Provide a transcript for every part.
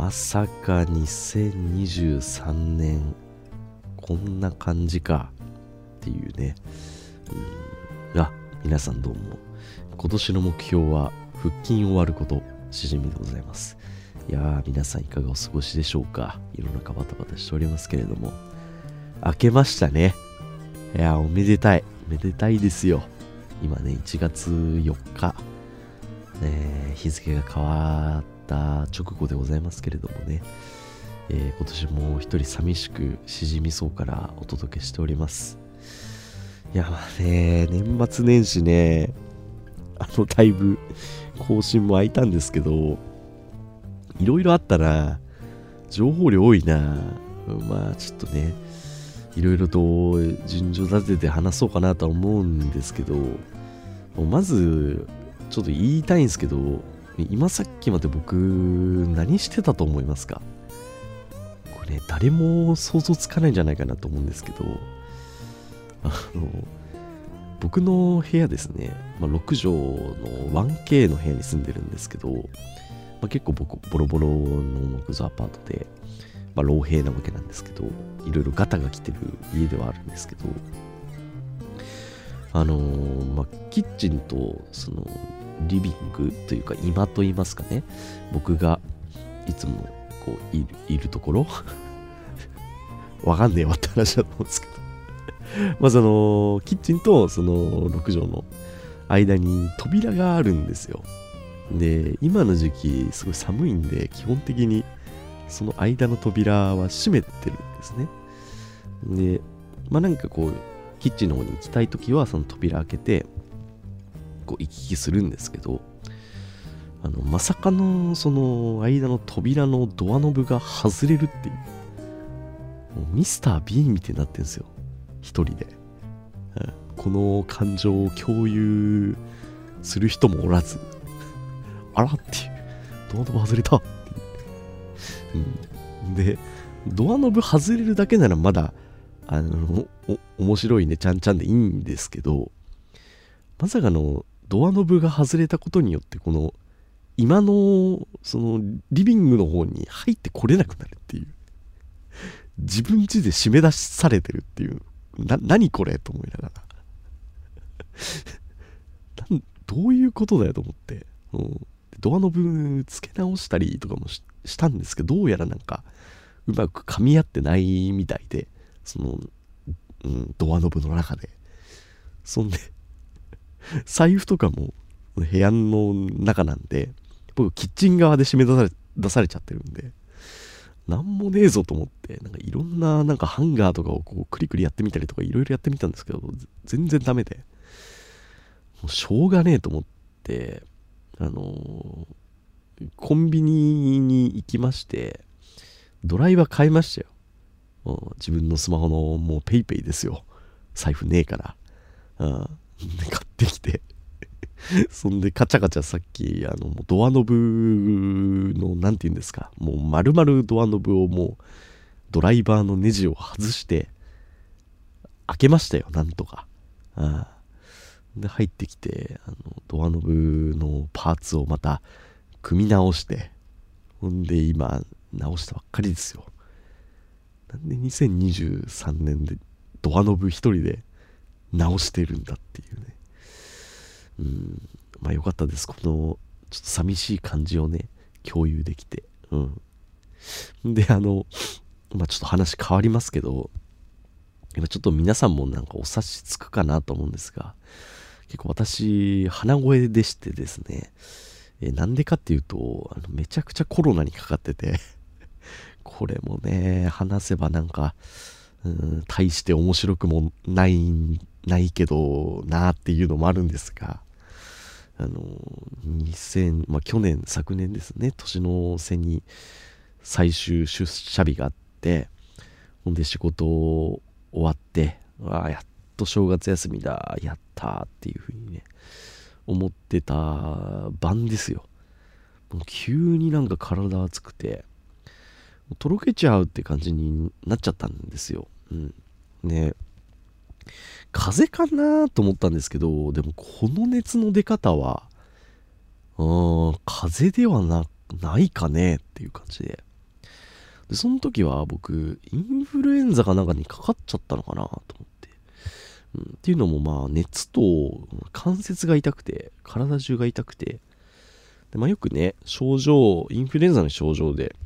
まさか2023年こんな感じか。っていうね、うん、あ皆さんどうも。今年の目標は腹筋終わることしじみでございます。いやー皆さんいかがお過ごしでしょうか。世の中バタバタしておりますけれども。明けましたね。いやおめでたい。おめでたいですよ。今ね1月4日、ね、日付が変わってた直後でございますけれどもね、えー、今年も一人寂しくしじみそうからお届けしております。いやまあね年末年始ねあのだいぶ更新も空いたんですけどいろいろあったな。情報量多いな。まあちょっとねいろいろと順序立てて話そうかなとは思うんですけどまずちょっと言いたいんですけど今さっきまで僕何してたと思いますか？これ誰も想像つかないんじゃないかなと思うんですけど。あの僕の部屋ですね、まあ、6畳の 1K の部屋に住んでるんですけど、まあ、結構僕ボロボロの木造アパートで、まあ、老兵なわけなんですけど。いろいろガタが来てる家ではあるんですけど。あのー、まあ、キッチンとそのリビングというか今と言いますかね。僕がいつもこういるいるところ。わかんねえわって話だと思うんですけど。まずあのキッチンとその6畳の間に扉があるんですよ。で今の時期すごい寒いんで基本的にその間の扉は閉めてるんですね。でまあなんかこうキッチンの方に行きたい時はその扉開けてこう行き来するんですけどあのまさかのその間の扉のドアノブが外れるっていう。もうミスター・ビーンみたいになってるんですよ。一人で、この感情を共有する人もおらず。あらっていう。ドアノブ外れたっていう、うん、でドアノブ外れるだけならまだあの面白いねちゃんちゃんでいいんですけどまさかのドアノブが外れたことによってこの今のそのリビングの方に入ってこれなくなるっていう。自分家で締め出されてるっていう。な何これと思いながら。どういうことだよと思って、う、ドアノブ付け直したりとかもしたんですけどどうやらなんかうまく噛み合ってないみたいでその、うん、ドアノブの中で。そんで 財布とかも部屋の中なんで僕キッチン側で締め出され出されちゃってるんでなんもねえぞと思ってなんかいろんななんかハンガーとかをこうクリクリやってみたりとかいろいろやってみたんですけど全然ダメでもうしょうがねえと思ってあのー、コンビニに行きましてドライバー買いましたよ。自分のスマホのもう PayPay ですよ。財布ねえから、うん、買ってきて。そんでカチャカチャさっきあのドアノブの何て言うんですか。もう丸々ドアノブをもうドライバーのネジを外して開けましたよなんとか。あで入ってきてあのドアノブのパーツをまた組み直して。ほんで今直したばっかりですよ。なんで2023年でドアノブ一人で直してるんだっていうね。うん。まあよかったです。このちょっと寂しい感じをね共有できて。うん。であのまあちょっと話変わりますけど今ちょっと皆さんもなんかお察しつくかなと思うんですが結構私鼻声でしてですねえなんでかっていうとあのめちゃくちゃコロナにかかっててこれもね話せばなんかうん大して面白くもないないけどなっていうのもあるんですがあの2000、まあ、去年昨年ですね年の瀬に最終出社日があってほんで仕事終わってああやっと正月休みだやったっていうふうにね思ってた晩ですよもう急になんか体熱くてとろけちゃうって感じになっちゃったんですよ。うん。ね風邪かなと思ったんですけど、でもこの熱の出方は、うーん、風邪ではなないかねっていう感じで。で、その時は僕、インフルエンザかなんかにかかっちゃったのかなと思って。うん、っていうのもまあ熱と関節が痛くて、体中が痛くて、でまあ、よくね、症状、インフルエンザの症状で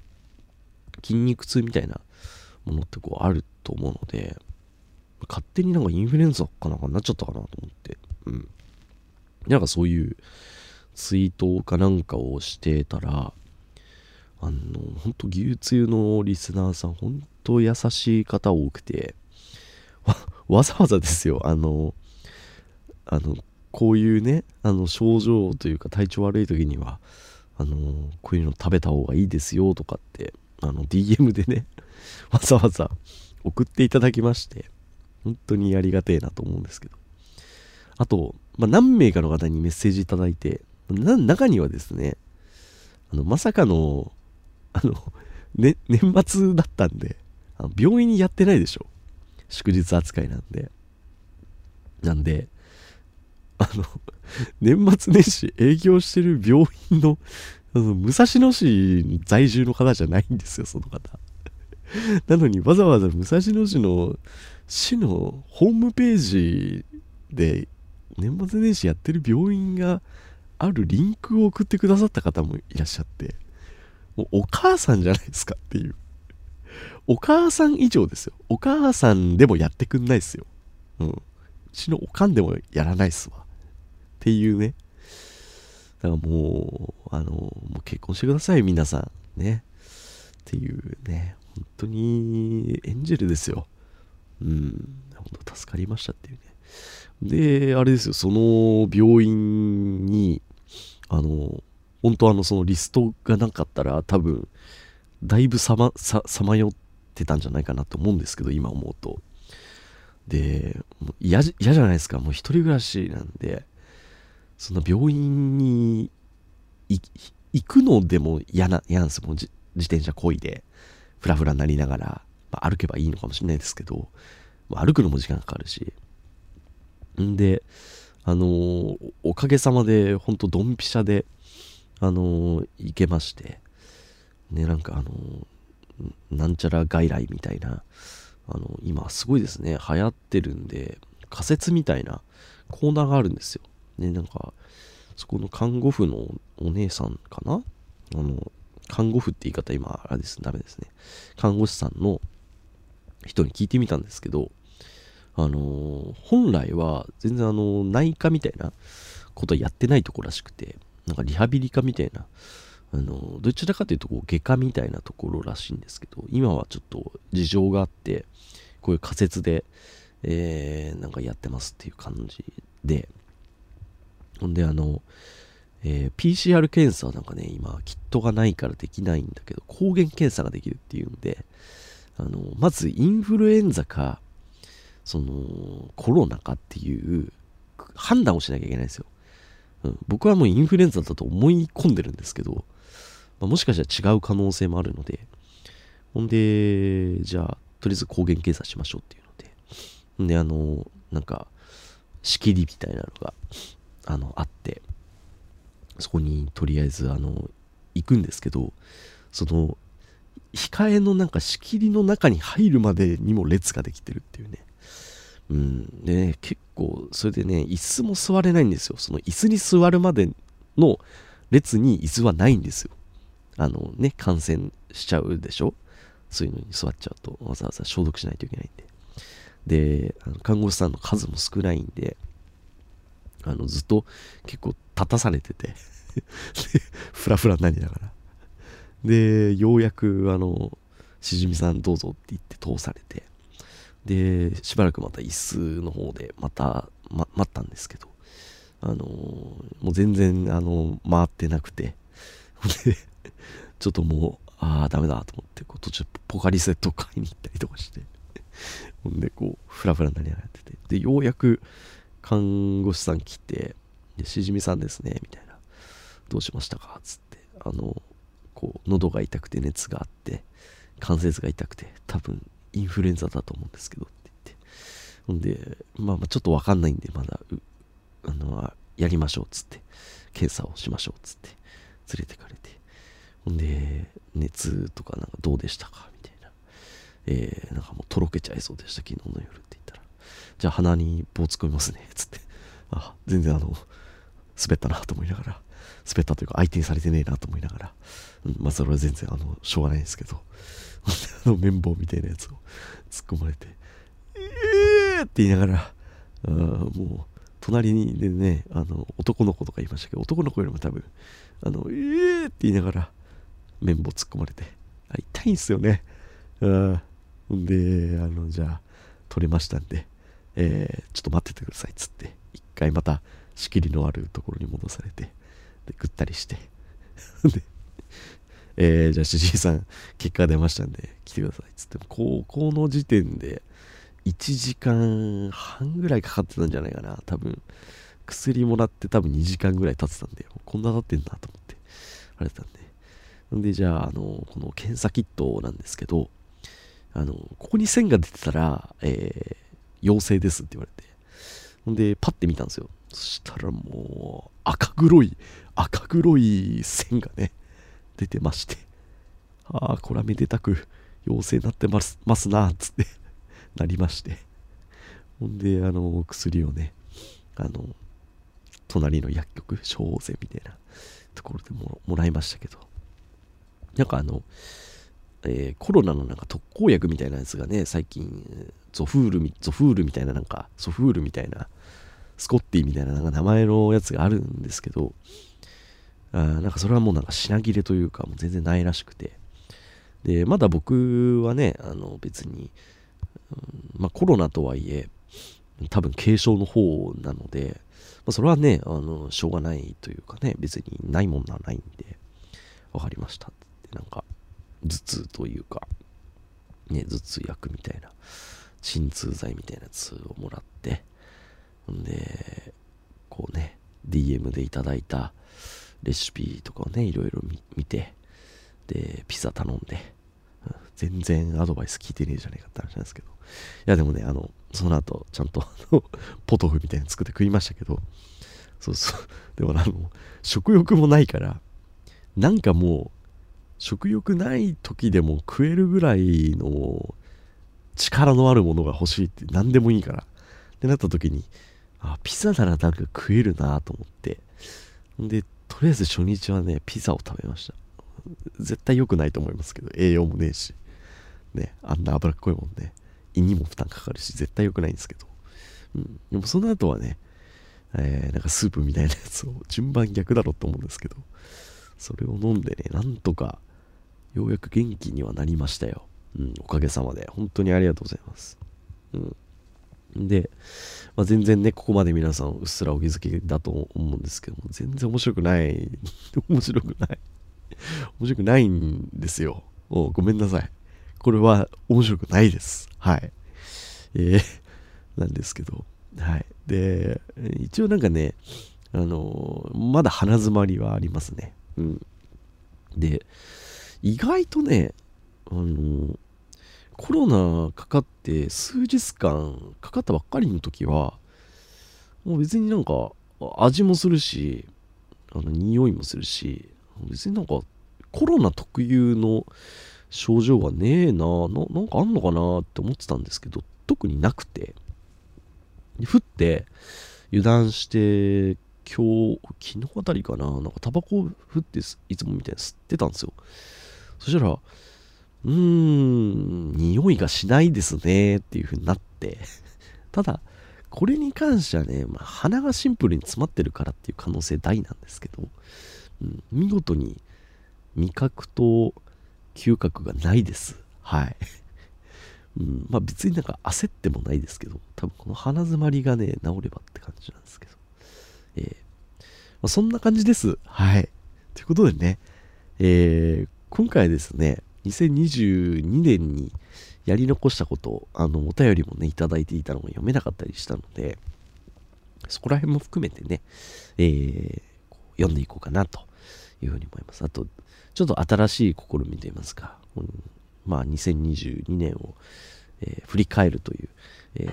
筋肉痛みたいなものってこうあると思うので、勝手になんかインフルエンザかなんかなっちゃったかなと思って、うん。なんかそういうツイートかなんかをしてたら、あの、ほんと牛つゆのリスナーさん、ほんと優しい方多くて、わ、わざわざですよ、あの、あの、こういうね、あの、症状というか体調悪い時には、あの、こういうの食べた方がいいですよとかって、あの、DM でね、わざわざ送っていただきまして、本当にありがてえなと思うんですけど。あと、まあ、何名かの方にメッセージいただいて、中にはですね、あの、まさかの、あの、ね、年末だったんで、あの病院にやってないでしょ。祝日扱いなんで。なんで、あの、年末年始営業してる病院の、あの武蔵野市在住の方じゃないんですよ、その方。なのにわざわざ武蔵野市の市のホームページで年末年始やってる病院があるリンクを送ってくださった方もいらっしゃってもうお母さんじゃないですかっていう。お母さん以上ですよ。お母さんでもやってくんないですよ。うん。うちのおかんでもやらないっすわ。っていうね。だからもうあのもう結婚してください皆さん。ね。っていうね。本当にエンジェルですよ。うん本当助かりましたっていうねで、あれですよ、その病院に、あの、本当あの、そのリストがなかったら、多分、だいぶさま、さ、さまよってたんじゃないかなと思うんですけど、今思うと。で、嫌じゃないですか。もう一人暮らしなんで、その病院に行くのでも嫌な、嫌なんですよ。もう自転車こいで、ふらふらになりながら、まあ、歩けばいいのかもしれないですけど、ま歩くのも時間かかるし、んで、あのー、おかげさまで、ほんとドンピシャで、あのー、行けまして、ね、なんかあのー、なんちゃら外来みたいな、あの今すごいですね、流行ってるんで、仮説みたいなコーナーがあるんですよ。ね、なんか、そこの看護婦のお姉さんかな？あの、看護婦って言い方今、あれです、ダメですね。看護師さんの人に聞いてみたんですけど、あの、本来は全然あの内科みたいなことやってないとこらしくてなんかリハビリ科みたいなあのどちらかというとこう外科みたいなところらしいんですけど今はちょっと事情があってこういう仮説で、えー、なんかやってますっていう感じで。ほんであの、えー、PCR 検査なんかね今キットがないからできないんだけど抗原検査ができるっていうんであのまずインフルエンザかそのコロナかっていう判断をしなきゃいけないんですよ。うん、僕はもうインフルエンザだと思い込んでるんですけど、まあ、もしかしたら違う可能性もあるので、ほんで、じゃあ、とりあえず抗原検査しましょうっていうので、で、あの、なんか、仕切りみたいなのが、あの、あって、そこにとりあえず、あの、行くんですけど、その、控えのなんか仕切りの中に入るまでにも列ができてるっていうね。うん。でね、結構、それでね、椅子も座れないんですよ。その椅子に座るまでの列に椅子はないんですよ。あのね、感染しちゃうでしょ？そういうのに座っちゃうと、わざわざ消毒しないといけないんで。で、あの看護師さんの数も少ないんで、あの、ずっと結構立たされててふらふらになりながら。で、ようやく、あの、しじみさんどうぞって言って通されて、で、しばらくまた椅子の方でまた、ま、待ったんですけど、あの、もう全然、あの、回ってなくて、ちょっともう、ああ、ダメだと思って、こう途中ポカリセット買いに行ったりとかして、ほんで、こう、ふらふらになりながらやってて、で、ようやく看護師さん来て、で、しじみさんですね、みたいな、どうしましたかつって、あの、こう、喉が痛くて熱があって、関節が痛くて、多分インフルエンザだと思うんですけどって言って。ほんで、まあまあちょっとわかんないんで、まだ、あの、やりましょうっつって、検査をしましょうっつって、連れてかれて。ほんで、熱とかなんかどうでしたか？みたいな。えー、なんかもうとろけちゃいそうでした、昨日の夜って言ったら。じゃあ鼻に棒突っ込みますねっ、つって。あ、全然あの、滑ったなと思いながら、滑ったというか相手にされてねえなと思いながら、うん、まあそれは全然あの、しょうがないんですけど、あの綿棒みたいなやつを突っ込まれて、えーって言いながら、あもう、隣にでね、あの、男の子とか言いましたけど、男の子よりも多分、あの、えーって言いながら、綿棒突っ込まれて、あ痛いんすよね。うん。で、あの、じゃあ、取れましたんで、えー、ちょっと待っててくださいっつって、一回また仕切りのあるところに戻されて、で、ぐったりして、で、えー、じゃあ主治医さん、結果出ましたんで、来てくださいっつって、高校の時点で、1時間半ぐらいかかってたんじゃないかな、多分。薬もらって多分2時間ぐらい経ってたんで、こんな経ってんだと思って、あれたんで。んで、じゃあ、あの、この検査キットなんですけど、あの、ここに線が出てたら、えー、陽性ですって言われて。ほんで、パッて見たんですよ。そしたらもう、赤黒い、赤黒い線がね、出てまして。ああ、これはめでたく陽性になってますますな、つってなりまして。ほんで、あの、薬をね、あの、隣の薬局、小生みたいなところでももらいましたけど、なんかあの、えー、コロナのなんか特効薬みたいなやつがね、最近、ゾフールゾフールみたいななんか、ソフールみたいな、スコッティみたいななんか名前のやつがあるんですけど、あなんかそれはもうなんか品切れというか、もう全然ないらしくて。で、まだ僕はね、あの別に、うん、まあコロナとはいえ、多分軽症の方なので、まあ、それはね、あの、しょうがないというかね、別にないもんならないんで、わかりましたってなんか頭痛というかね頭痛薬みたいな鎮痛剤みたいなやつをもらってんでこうね DM でいただいたレシピとかをねいろいろ見てでピザ頼んで、全然アドバイス聞いてねえじゃねえかって話なんですけど。いやでもねあのその後ちゃんとあのポトフみたいに作って食いましたけど。そうそう。でもあの食欲もないからなんかもう食欲ない時でも食えるぐらいの力のあるものが欲しいって何でもいいから。ってなった時にあピザならなんか食えるなと思って。でとりあえず初日はねピザを食べました絶対良くないと思いますけど栄養もねえしねあんな脂っこいもんね胃にも負担かかるし絶対良くないんですけど、うん、でもその後はね、えー、なんかスープみたいなやつを順番逆だろうと思うんですけどそれを飲んでね、なんとか、ようやく元気にはなりましたよ。うん、おかげさまで。本当にありがとうございます。うん。で、まあ、全然ね、ここまで皆さんうっすらお気づきだと思うんですけども、全然面白くない。面白くない。面白くないんですよ。おごめんなさい。これは面白くないです。はい。えー、なんですけど。はい。で、一応なんかね、あのー、まだ鼻詰まりはありますね。うん。で、意外とね、あの、コロナかかって数日間かかったばっかりの時は、もう別になんか味もするし、あの匂いもするし、別になんかコロナ特有の症状はねえなな、なんかあんのかなって思ってたんですけど、特になくて、降って油断して今日、昨日あたりかな、なんかタバコを振っていつもみたいに吸ってたんですよ。そしたら、うーん、匂いがしないですねっていう風になって、ただ、これに関してはね、まあ、鼻がシンプルに詰まってるからっていう可能性大なんですけど、うん、見事に味覚と嗅覚がないです。はい。うん、まあ別になんか焦ってもないですけど、多分この鼻詰まりがね、治ればって感じなんですけど。えー、まあ、そんな感じです。はい。ということでね、えー、今回ですね、2022年にやり残したことを、あの、お便りもね、いただいていたのが読めなかったりしたので、そこら辺も含めてね、えー、読んでいこうかなというふうに思います。あと、ちょっと新しい試みといいますか、うん、まあ、2022年を、えー、振り返るという、え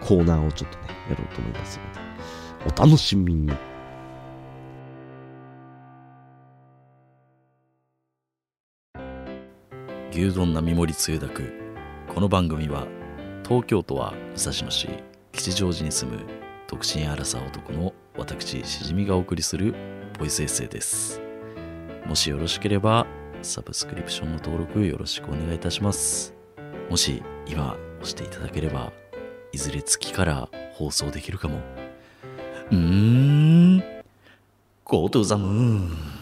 ー、コーナーをちょっとね、やろうと思いますので、お楽しみに。牛丼並盛りつゆだく。この番組は東京都は武蔵野市吉祥寺に住む独身アラサー男の私しじみがお送りするボイスエッセイです。もしよろしければサブスクリプションの登録よろしくお願いいたします。もし今押していただければいずれ月から放送できるかも。うーん。Go to the moon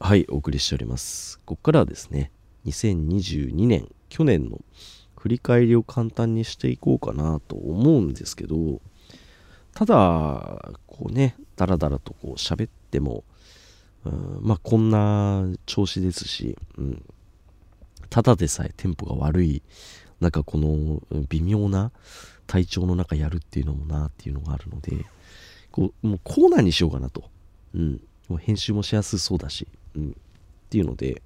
はい、お送りしております。ここからはですね、2022年、去年の振り返りを簡単にしていこうかなと思うんですけど、ただ、こうね、だらだらとこう喋っても、うんまあこんな調子ですし、うん、ただでさえテンポが悪い、なんかこの微妙な体調の中やるっていうのもなっていうのがあるので、こうもうコーナーにしようかなと。うん。もう編集もしやすそうだし、うん。っていうので、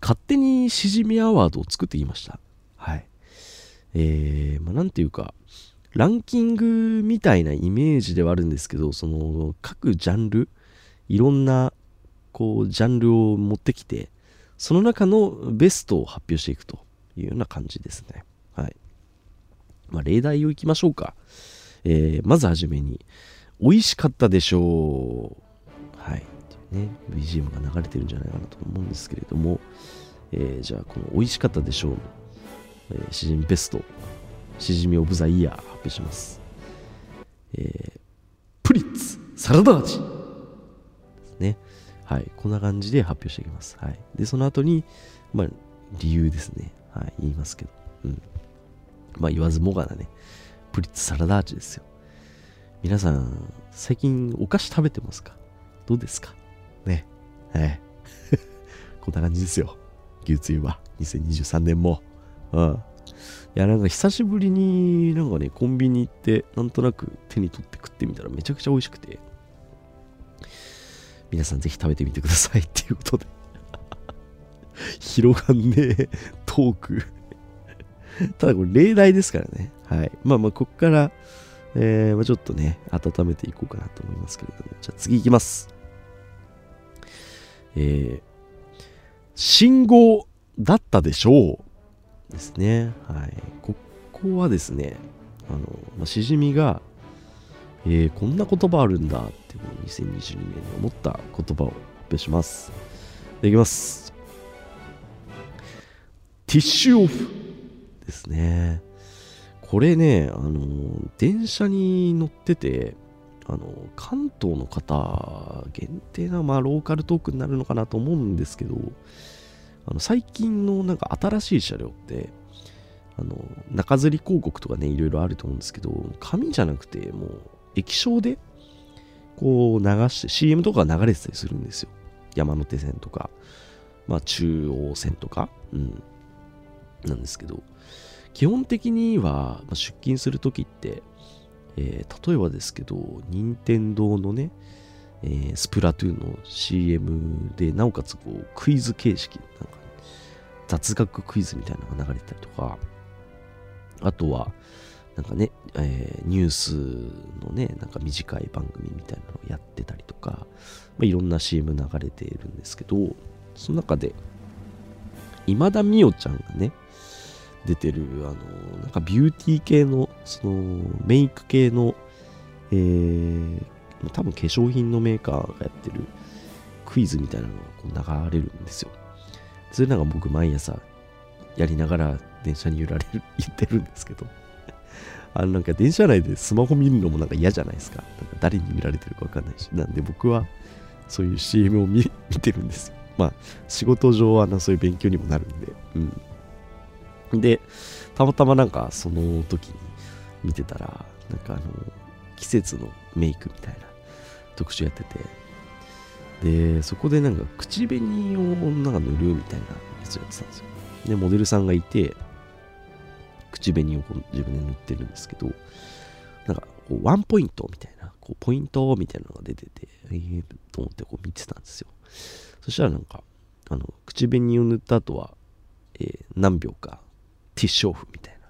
勝手にしじみアワードを作ってきました。はい。えー、まあなんていうか、ランキングみたいなイメージではあるんですけど、その各ジャンル、いろんなこうジャンルを持ってきて、その中のベストを発表していくというような感じですね。はい。まあ例題をいきましょうか。えーまずはじめに、美味しかったでしょう。はい。ね、BGM が流れてるんじゃないかなと思うんですけれども、えーじゃあ、この美味しかったでしょうの、えー、しじみベスト、しじみオブザイヤー発表します。えープリッツサラダ味ですね。はい。こんな感じで発表していきます。はい。で、その後に、まあ、理由ですね。はい。言いますけど。うん。まあ、言わずもがなね。プリッツサラダ味ですよ。皆さん、最近お菓子食べてますか？どうですか？ね。はい。こんな感じですよ。牛つゆは。2023年も。うん。いや、なんか久しぶりになんかね、コンビニ行って、なんとなく手に取って食ってみたらめちゃくちゃ美味しくて。皆さんぜひ食べてみてくださいっていうことで。広がんねえトーク。ただこれ例題ですからね。はい。まあまあ、こっから、えーまあ、ちょっとね、温めていこうかなと思いますけれども。じゃあ次いきます。えー、信号だったでしょうですね。はい。ここはですね、あの、まあ、しじみが、えーこんな言葉あるんだっていう2022年に思った言葉を発表します。でいきます。ティッシュオフですね。これね、あの、電車に乗ってて、あの、関東の方限定な、まあ、ローカルトークになるのかなと思うんですけど、あの最近のなんか新しい車両って、あの、中吊り広告とかね、いろいろあると思うんですけど、紙じゃなくて、もう、液晶で、こう流して、CM とか流れてたりするんですよ。山手線とか、まあ、中央線とか、うん、なんですけど、基本的には、出勤するときって、えー例えばですけど、任天堂のね、えースプラトゥーンの CM で、なおかつこうクイズ形式、なんか雑学クイズみたいなのが流れてたりとか、あとは、なんかね、えーニュースのね、なんか短い番組みたいなのをやってたりとか、まあ、いろんな CM 流れているんですけど、その中で、今田美桜ちゃんがね、出てる、あの、なんかビューティー系の、その、メイク系の、えー、多分化粧品のメーカーがやってるクイズみたいなのがこう流れるんですよ。それなんか僕毎朝やりながら電車に揺られる、言ってるんですけど、あのなんか電車内でスマホ見るのもなんか嫌じゃないですか。なんか誰に見られてるかわかんないし。なんで僕はそういう CM を見見てるんですよ。まあ仕事上はなそういう勉強にもなるんで。うん。で、たまたまなんかその時に見てたら、なんかあの、季節のメイクみたいな特集やってて、で、そこでなんか口紅をなんか塗るみたいなやつやってたんですよ。で、モデルさんがいて、口紅をこう自分で塗ってるんですけど、なんかこうワンポイントみたいな、こうポイントみたいなのが出てて、えー、と思ってこう見てたんですよ。そしたらなんか、あの、口紅を塗った後は、えー何秒かティッシュオフみたいな。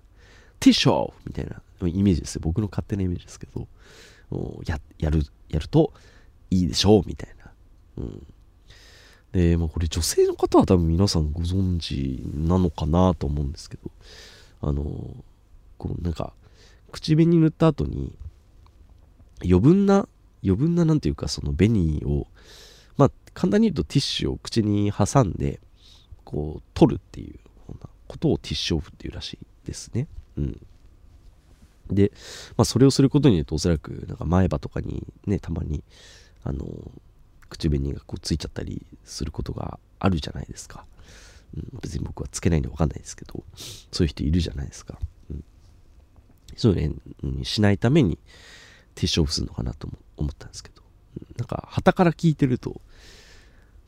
ティッシュオフみたいなイメージですよ。僕の勝手なイメージですけど、ややるやるといいでしょうみたいな、うん、で、まあ、これ女性の方は多分皆さんご存知なのかなと思うんですけどあのこうなんか口紅塗った後に余分な余分ななんていうかその紅をまあ簡単に言うとティッシュを口に挟んでこう取るっていうことをティッシュオフっていうらしいですね。うん。で、まあ、それをすることによっておそらくなんか前歯とかにねたまにあの口紅がこうついちゃったりすることがあるじゃないですか、うん、別に僕はつけないんで分かんないですけどそういう人いるじゃないですか、うん、そういうのにしないためにティッシュオフするのかなと思ったんですけど、うん、なんか旗から聞いてるとなん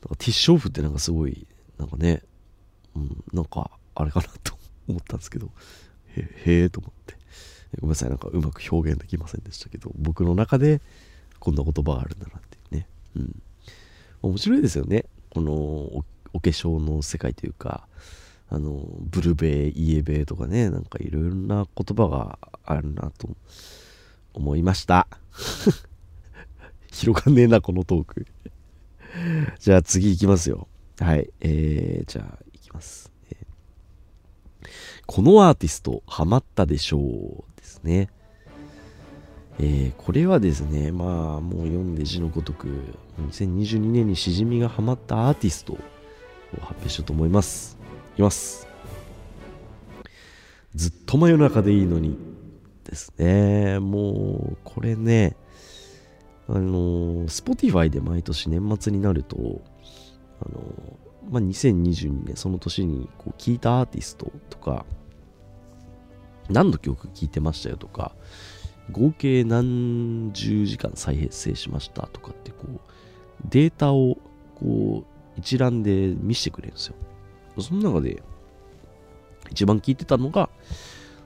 かティッシュオフってなんかすごいなんかね、うん、なんかあれかなと思ったんですけどへえと思って。ごめんなさい。なんかうまく表現できませんでしたけど僕の中でこんな言葉があるんだなっていうね。うん。面白いですよね。このお化粧の世界というかあのブルベイエベとかねなんかいろいろな言葉があるなと思いました。広がんねえなこのトーク。じゃあ次いきますよ。はい。えー、じゃあいきます、このアーティストハマったでしょうですねえー、これはですね、まあ、もう読んで字のごとく、2022年にしじみがハマったアーティストを発表しようと思います。いきます。ずっと真夜中でいいのにですね。もう、これね、あの、Spotify で毎年年末になると、あの、まあ、2022年、その年にこう聞いたアーティストとか、何の曲聴いてましたよとか、合計何十時間再編成しましたとかってこうデータをこう一覧で見せてくれるんですよ。その中で一番聞いてたのが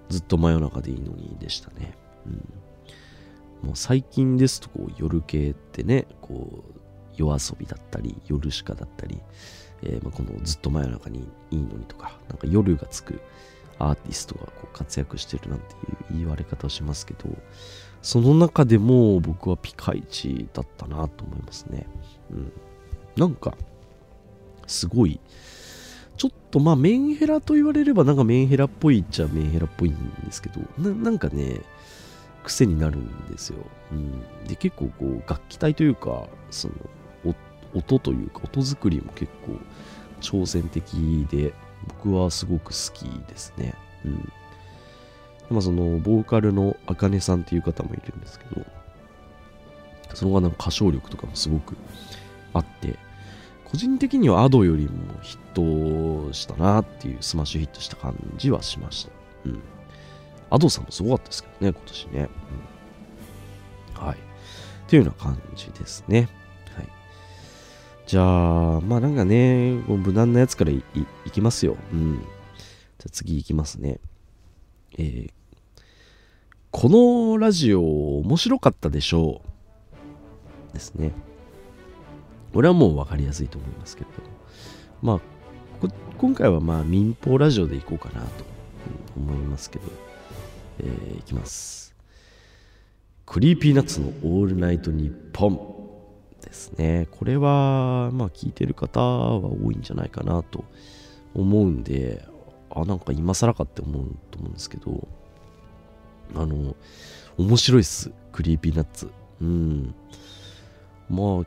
ずっと真夜中でいいのにでしたね、うん、もう最近ですとこう夜系ってねこう夜遊びだったり夜しかだったり、えー、まあこのずっと真夜中にいいのにとかなんか夜がつくアーティストがこう活躍してるなんていう言われ方をしますけど、その中でも僕はピカイチだったなと思いますね。うん。なんか、すごい、ちょっとまあメンヘラと言われればなんかメンヘラっぽいっちゃメンヘラっぽいんですけど、ななんかね、癖になるんですよ。うん。で、結構こう楽器隊というか、その、音というか音作りも結構挑戦的で、僕はすごく好きですね。うん。まあその、ボーカルのあかねさんっていう方もいるんですけど、その方の歌唱力とかもすごくあって、個人的には Ado よりもヒットしたなっていう、スマッシュヒットした感じはしました。うん。 Ado さんもすごかったですけどね、今年ね。うん、はい。っていうような感じですね。じゃあ、まあなんかね、無難なやつからいきますよ。うん。じゃあ次いきますね。えー、このラジオ面白かったでしょう。ですね。これはもう分かりやすいと思いますけれども。まあ、今回はまあ民放ラジオでいこうかなと思いますけど、えー、いきます。 Creepy Nuts のオールナイトニッポン。ですね。これは、まあ、聞いてる方は多いんじゃないかなと思うんで、あ、なんか今更かって思うと思うんですけど、あの、面白いっす。 Creepy Nuts。うん。まあ、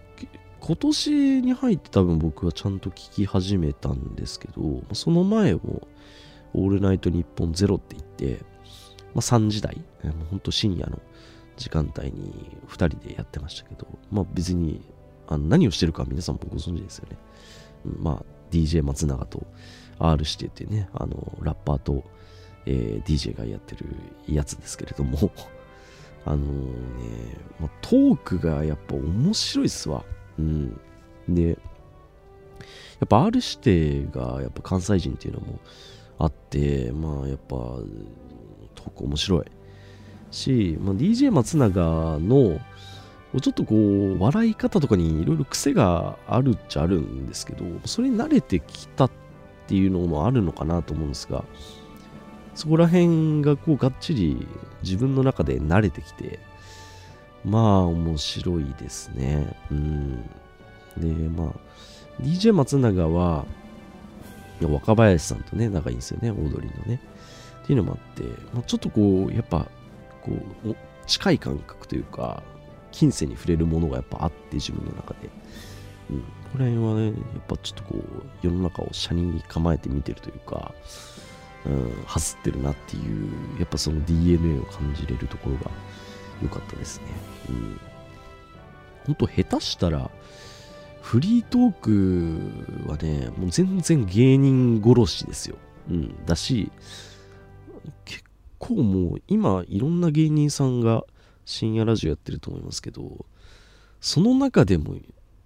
今年に入って多分僕はちゃんと聞き始めたんですけど、その前も、オールナイトニッポンゼロって言って、まあ、3時台、もうほんと深夜の時間帯に2人でやってましたけど、まあ別にあの何をしてるか皆さんもご存知ですよね。まあ DJ 松永と R 指定ってね、あのラッパーと、えー、DJ がやってるやつですけれども あのね、まあ、トークがやっぱ面白いっすわ。うん。で、やっぱ R 指定がやっぱ関西人っていうのもあって、まあやっぱトーク面白い。し、まあ、DJ 松永のちょっとこう笑い方とかにいろいろ癖があるっちゃあるんですけどそれに慣れてきたっていうのもあるのかなと思うんですがそこら辺がこうがっちり自分の中で慣れてきてまあ面白いですね。うん。で、まあ、DJ 松永は、若林さんとね、仲いいんですよね、オードリーのね。っていうのもあって、まあ、ちょっとこう、やっぱ、こう、近い感覚というか、近世に触れるものがやっぱあって、自分の中で。うん。ここら辺はね、やっぱちょっとこう、世の中を車に構えて見てるというか、うん、走ってるなっていう、やっぱその DNA を感じれるところが良かったですね。うん。ほんと下手したら、フリートークはね、もう全然芸人殺しですよ。うん。だし、結構もう今いろんな芸人さんが深夜ラジオやってると思いますけど、その中でも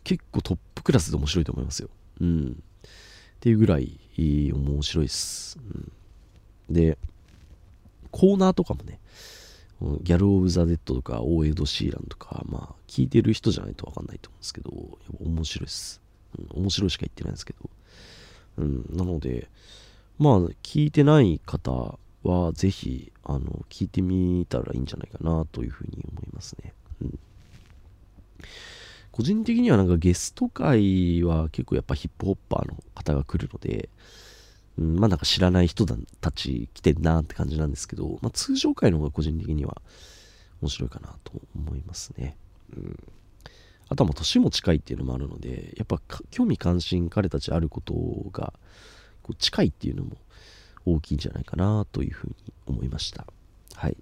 結構トップクラスで面白いと思いますよ。うん。っていうぐらい面白いです。うん、で、コーナーとかもね、ギャル・オブ・ザ・デッドとか、オーエド・シーランとか、まあ、聞いてる人じゃないと分かんないと思うんですけど、やっぱ面白いです。うん、面白いしか言ってないんですけど。うん、なので、まあ、聞いてない方は、ぜひ、あの、聞いてみたらいいんじゃないかな、というふうに思いますね。うん。個人的にはなんかゲスト会は結構やっぱヒップホッパーの方が来るので、うん、まあなんか知らない人たち来てんなって感じなんですけど、まあ通常回の方が個人的には面白いかなと思いますね。うん。あとはまあ年も近いっていうのもあるので、やっぱ興味関心彼たちあることがこう近いっていうのも大きいんじゃないかなというふうに思いました。はい。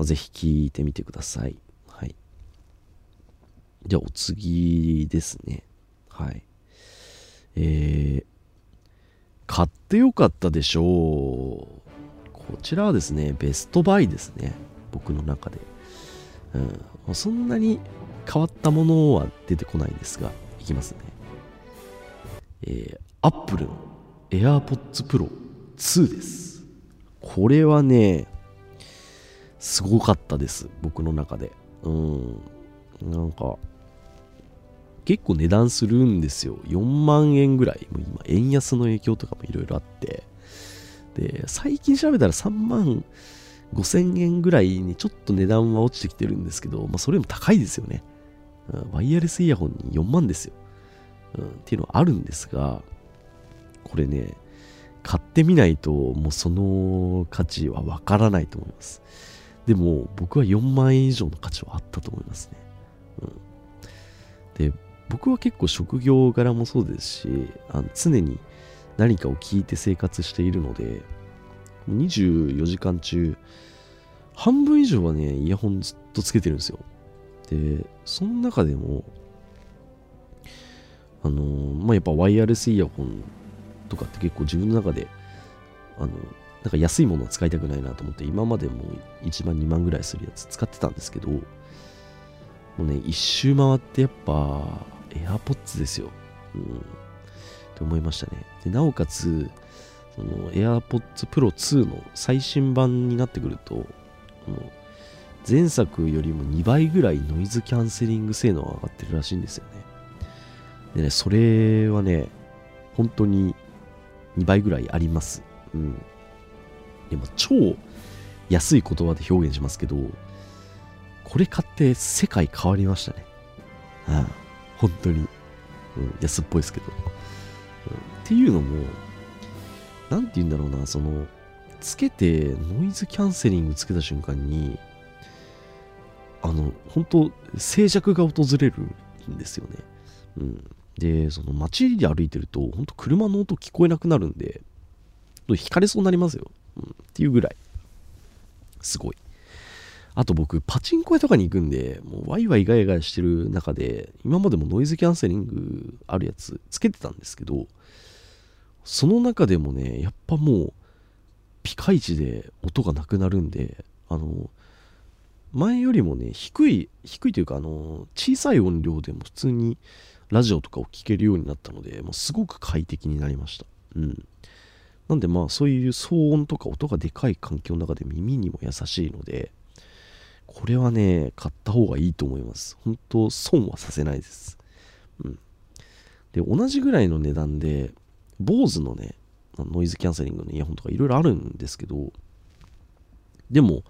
ぜひ聞いてみてください。はい。じゃあお次ですね。はい。えー、買ってよかったでしょう。こちらはですね、ベストバイですね。僕の中で。うん、そんなに変わったものは出てこないんですが、いきますね。えー、Apple の AirPods Pro 2です。これはね、すごかったです。僕の中で。うん。なんか、結構値段するんですよ。4万円ぐらい。もう今、円安の影響とかもいろいろあって。で、最近調べたら3万5千円ぐらいにちょっと値段は落ちてきてるんですけど、まあ、それも高いですよね。うんワイヤレスイヤホンに4万ですよ、うん。っていうのはあるんですが、これね、買ってみないと、もうその価値はわからないと思います。でも、僕は4万円以上の価値はあったと思いますね。うん、で、僕は結構職業柄もそうですし、あの常に何かを聞いて生活しているので、24時間中、半分以上はね、イヤホンずっとつけてるんですよ。で、その中でも、あのまあ、やっぱワイヤレスイヤホンとかって結構自分の中で、あの、なんか安いものを使いたくないなと思って、今までも1万2万ぐらいするやつ使ってたんですけど、もうね、一周回ってやっぱ、AirPods ですよ。うん。って思いましたね。で、なおかつ、その AirPods Pro 2の最新版になってくると、前作よりも2倍ぐらいノイズキャンセリング性能が上がってるらしいんですよね。でね、それはね、本当に2倍ぐらいあります。うん。でも超安い言葉で表現しますけど、これ買って世界変わりましたね。ああ本当に。うん、安っぽいですけど。うん、っていうのも、なんて言うんだろうな、その、つけて、ノイズキャンセリングつけた瞬間に、あの、本当静寂が訪れるんですよね。うん。で、その街で歩いてると、本当車の音聞こえなくなるんで、引かれそうになりますよ。うん。っていうぐらい。すごい。あと僕、パチンコ屋とかに行くんで、もうワイワイガヤガヤしてる中で、今までもノイズキャンセリングあるやつつけてたんですけど、その中でもね、やっぱもう、ピカイチで音がなくなるんで、あの、前よりもね、低い、低いというか、あの、小さい音量でも普通にラジオとかを聴けるようになったので、もうすごく快適になりました。うん。なんでまあ、そういう騒音とか音がでかい環境の中で耳にも優しいので、これはね、買った方がいいと思います。本当損はさせないです。うん。で、同じぐらいの値段で、BOSE のね、ノイズキャンセリングのイヤホンとかいろいろあるんですけど、でも、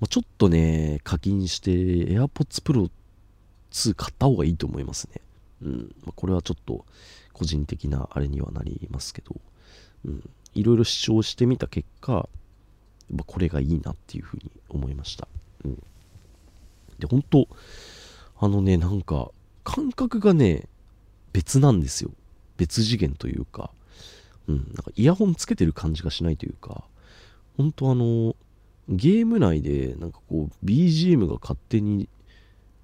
まあ、ちょっとね、課金して AirPods Pro 2買った方がいいと思いますね。うん。まあ、これはちょっと個人的なあれにはなりますけど、うん。いろいろ主張してみた結果、まこれがいいなっていうふうに思いました。うん。で、本当あのね、なんか、感覚がね、別なんですよ。別次元というか、うん、なんかイヤホンつけてる感じがしないというか、本当あの、ゲーム内でなんかこう BGM が勝手に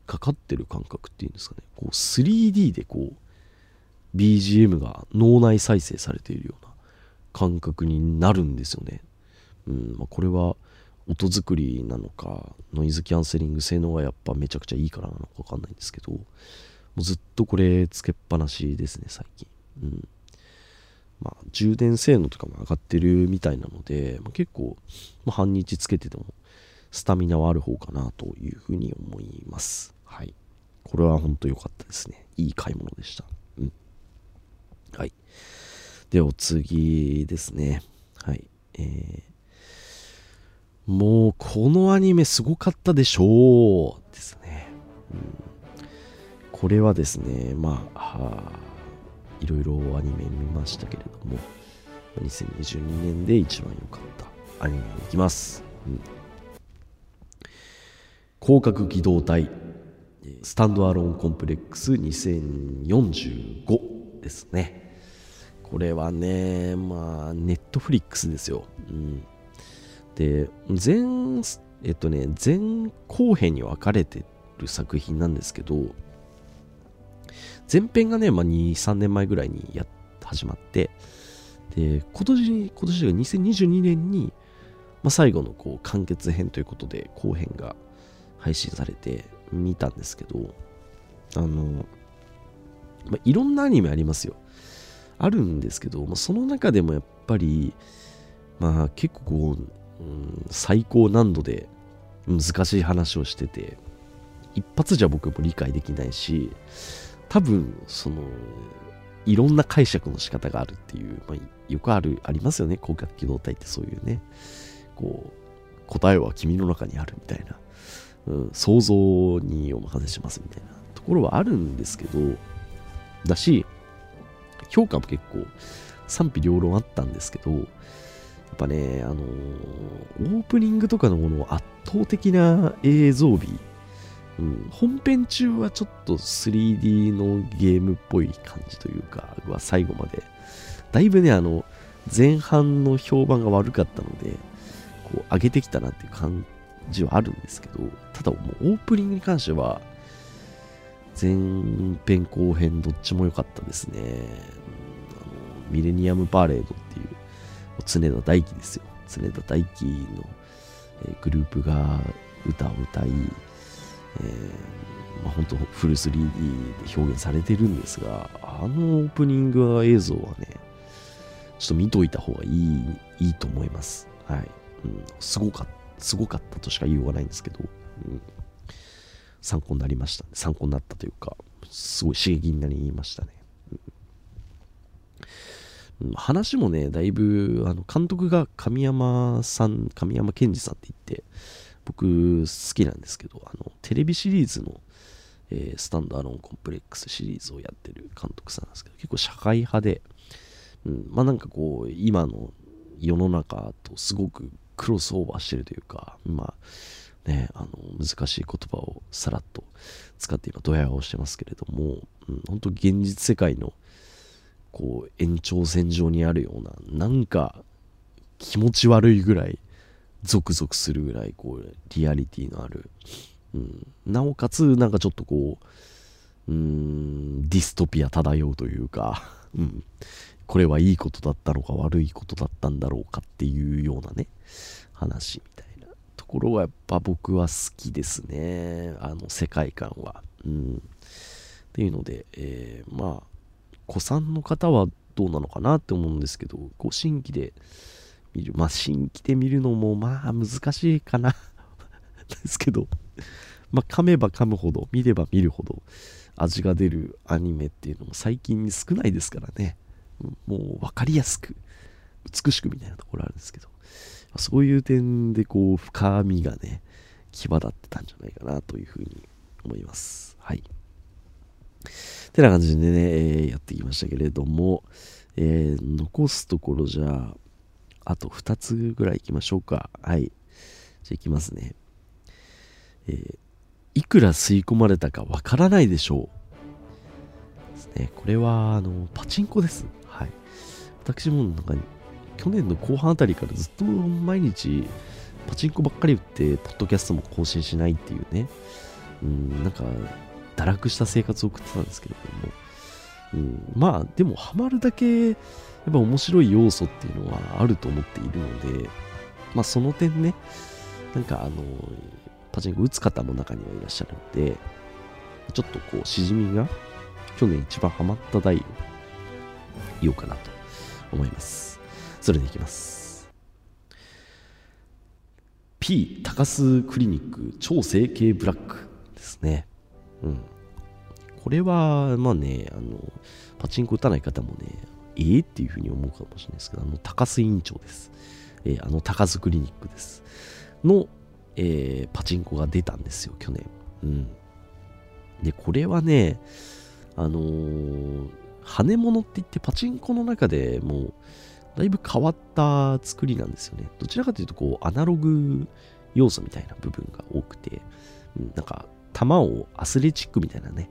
かかってる感覚っていうんですかね、こう 3D でこう BGM が脳内再生されているような感覚になるんですよね。うんまあ、これは音作りなのか、ノイズキャンセリング性能がやっぱめちゃくちゃいいからなのかわかんないんですけど、もうずっとこれつけっぱなしですね、最近。うん。まあ、充電性能とかも上がってるみたいなので、まあ、結構、まあ、半日つけてても、スタミナはある方かなというふうに思います。はい。これは本当良かったですね。いい買い物でした。うん。はい。で、お次ですね。はい。えー、もうこのアニメすごかったでしょうですね。うん、これはですね、まあ、いろいろアニメ見ましたけれども、2022年で一番良かったアニメに行きます。うん、広角機動隊スタンドアローンコンプレックス2045ですね。これはね、まあ、ネットフリックスですよ。うんで前えっとね前後編に分かれてる作品なんですけど前編がね、まあ、23年前ぐらいにや始まってで今年今年が2022年に、まあ、最後のこう完結編ということで後編が配信されて見たんですけどあの、まあ、いろんなアニメありますよ。あるんですけど、まあ、その中でもやっぱりまあ結構こううん、最高難度で難しい話をしてて一発じゃ僕も理解できないし多分そのいろんな解釈の仕方があるっていう、まあ、よくあるありますよね。広角機動隊ってそういうね。こう答えは君の中にあるみたいな、ん、想像にお任せしますみたいなところはあるんですけどだし評価も結構賛否両論あったんですけどやっぱね、あのー、オープニングとかのもの圧倒的な映像美、うん、本編中はちょっと 3D のゲームっぽい感じというか、は最後まで、だいぶね、あの、前半の評判が悪かったので、こう、上げてきたなっていう感じはあるんですけど、ただもうオープニングに関しては、前編後編どっちも良かったですね。あのミレニアムパレードっていう常田大輝ですよ。常田大輝の、え、グループが歌を歌い、えー、まあ、本当フル 3D で表現されてるんですが、あのオープニング映像はね、ちょっと見といた方がいい、いいと思います。はい。うん、すごかった、すごかったとしか言いようがないんですけど、うん、参考になりました、ね。参考になったというか、すごい刺激になりましたね。うん話もね、だいぶ、あの監督が神山さん、神山健二さんって言って、僕好きなんですけど、あのテレビシリーズの、えー、スタンドアロンコンプレックスシリーズをやってる監督さんなんですけど、結構社会派で、うん、まあなんかこう、今の世の中とすごくクロスオーバーしてるというか、まあね、あの難しい言葉をさらっと使って今、ドヤ顔してますけれども、うん、本当現実世界のこう延長線上にあるようななんか気持ち悪いぐらいゾクゾクするぐらいこうリアリティのある、うん、なおかつなんかちょっとこううんディストピア漂うというか、うん、これはいいことだったのか悪いことだったんだろうかっていうようなね話みたいなところはやっぱ僕は好きですねあの世界観は。うん、っていうので、えー、まあ子さんの方はどうなのかなって思うんですけど、こう新規で見る。まあ新規で見るのもまあ難しいかな ですけど、まあ噛めば噛むほど、見れば見るほど味が出るアニメっていうのも最近少ないですからね。もう分かりやすく、美しくみたいなところあるんですけど、そういう点でこう深みがね、際立ってたんじゃないかなというふうに思います。はい。てな感じでね、えー、やってきましたけれども、えー、残すところじゃあ、あと2つぐらい行きましょうか。はい。じゃあ行きますね。えー、いくら吸い込まれたかわからないでしょう。ですね。これは、あの、パチンコです。はい。私もなんか、去年の後半あたりからずっと毎日、パチンコばっかり打って、ポッドキャストも更新しないっていうね。うん、なんか、堕落した生活を送ってたんですけれども、うん、まあでもハマるだけやっぱ面白い要素っていうのはあると思っているのでまあその点ねなんかあのパチンコ打つ方も中にはいらっしゃるのでちょっとこうしじみが去年一番ハマった台を言おうかなと思いますそれでいきます P 高須クリニック超整形ブラックですねうん。これは、まあね、あの、パチンコ打たない方もね、えー、っていうふうに思うかもしれないですけど、あの、高須委員長です。えー、あの、高須クリニックです。の、えー、パチンコが出たんですよ、去年。うん。で、これはね、あのー、羽物って言ってパチンコの中でもう、だいぶ変わった作りなんですよね。どちらかというと、こう、アナログ要素みたいな部分が多くて、うん、なんか、球をアスレチックみたいなね、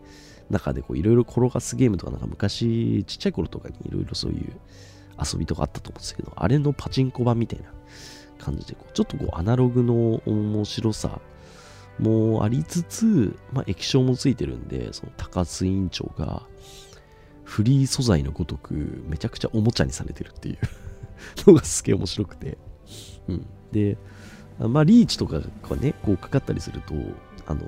中でいろいろ転がすゲームとかなんか昔ちっちゃい頃とかにいろいろそういう遊びとかあったと思うんですけど、あれのパチンコ版みたいな感じでこう、ちょっとこうアナログの面白さもありつつ、まあ、液晶もついてるんで、その高須院長がフリー素材のごとくめちゃくちゃおもちゃにされてるっていうのがすげえ面白くて。うん。で、まあリーチとかがね、こうかかったりすると、あの、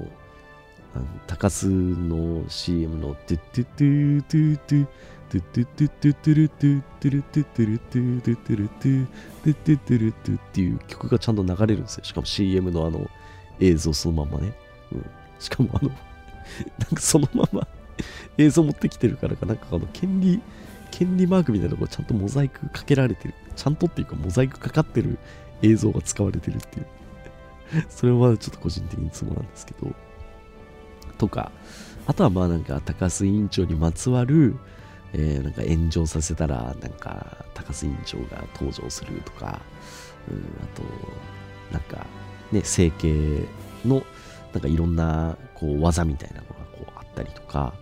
高須の CM のトゥットゥトゥトゥトゥトゥトゥトゥトゥトゥルトゥトゥルトゥトゥルトゥトゥトゥルトゥトゥトゥトゥルトゥっていう曲がちゃんと流れるんですよ。しかも CM のあの映像そのまんまね。うん、しかもあの、なんかそのまま映像持ってきてるからか、なんかあの権利、権利マークみたいなところちゃんとモザイクかけられてる。ちゃんとっていうかモザイクかかってる映像が使われてるっていう。それはちょっと個人的にツボなんですけど。とか、あとはまあなんか高須委員長にまつわる、えー、なんか炎上させたら、なんか高須委員長が登場するとか、うん、あと、なんかね、整形のなんかいろんなこう技みたいなのがこうあったりとか、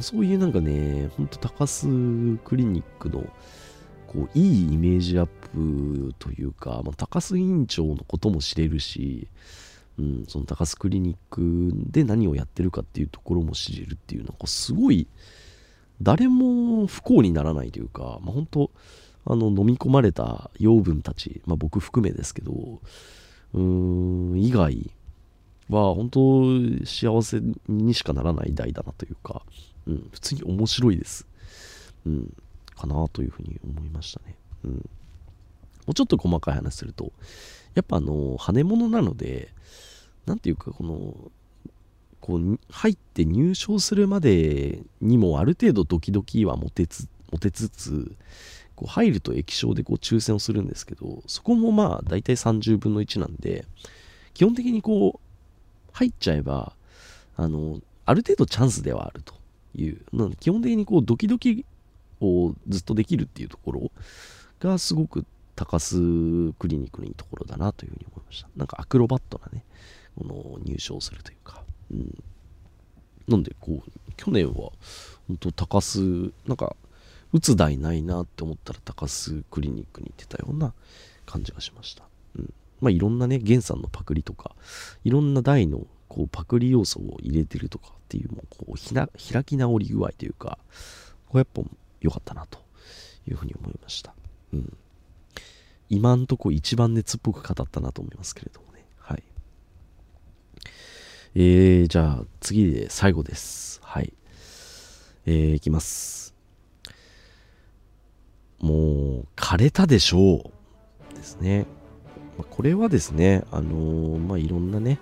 そういうなんかね、ほんと高須クリニックのこういいイメージアップというか、まあ、高須委員長のことも知れるし、うん、その高須クリニックで何をやってるかっていうところも知れるっていうのはすごい誰も不幸にならないというか、まあ、本当あの飲み込まれた養分たち、まあ、僕含めですけどうーん以外は本当幸せにしかならない代だなというか、うん、普通に面白いです、うん、かなというふうに思いましたね、うん、もうちょっと細かい話するとやっぱあの羽物なので何ていうかこのこう入って入賞するまでにもある程度ドキドキは持てつ持てつつこう入ると液晶でこう抽選をするんですけどそこもまあ大体30分の1なんで基本的にこう入っちゃえばあのある程度チャンスではあるという。基本的にこうドキドキをずっとできるっていうところがすごく高須クリニックのいいところだなというふうに思いました。なんかアクロバットなねこの入賞するというか、うん、なんでこう去年は本当高須なんか打つ台ないなって思ったら高須クリニックに行ってたような感じがしました、うん、まあいろんなね源さんのパクリとかいろんな台のこうパクリ要素を入れてるとかっていうもうこう開き直り具合というかこれやっぱ良かったなというふうに思いました、うん、今んとこ一番熱っぽく語ったなと思いますけれども。えー、じゃあ次で最後です。はい。えー、いきます。もう、枯れたでしょう。ですね。まあ、これはですね、あのー、まあ、いろんなね、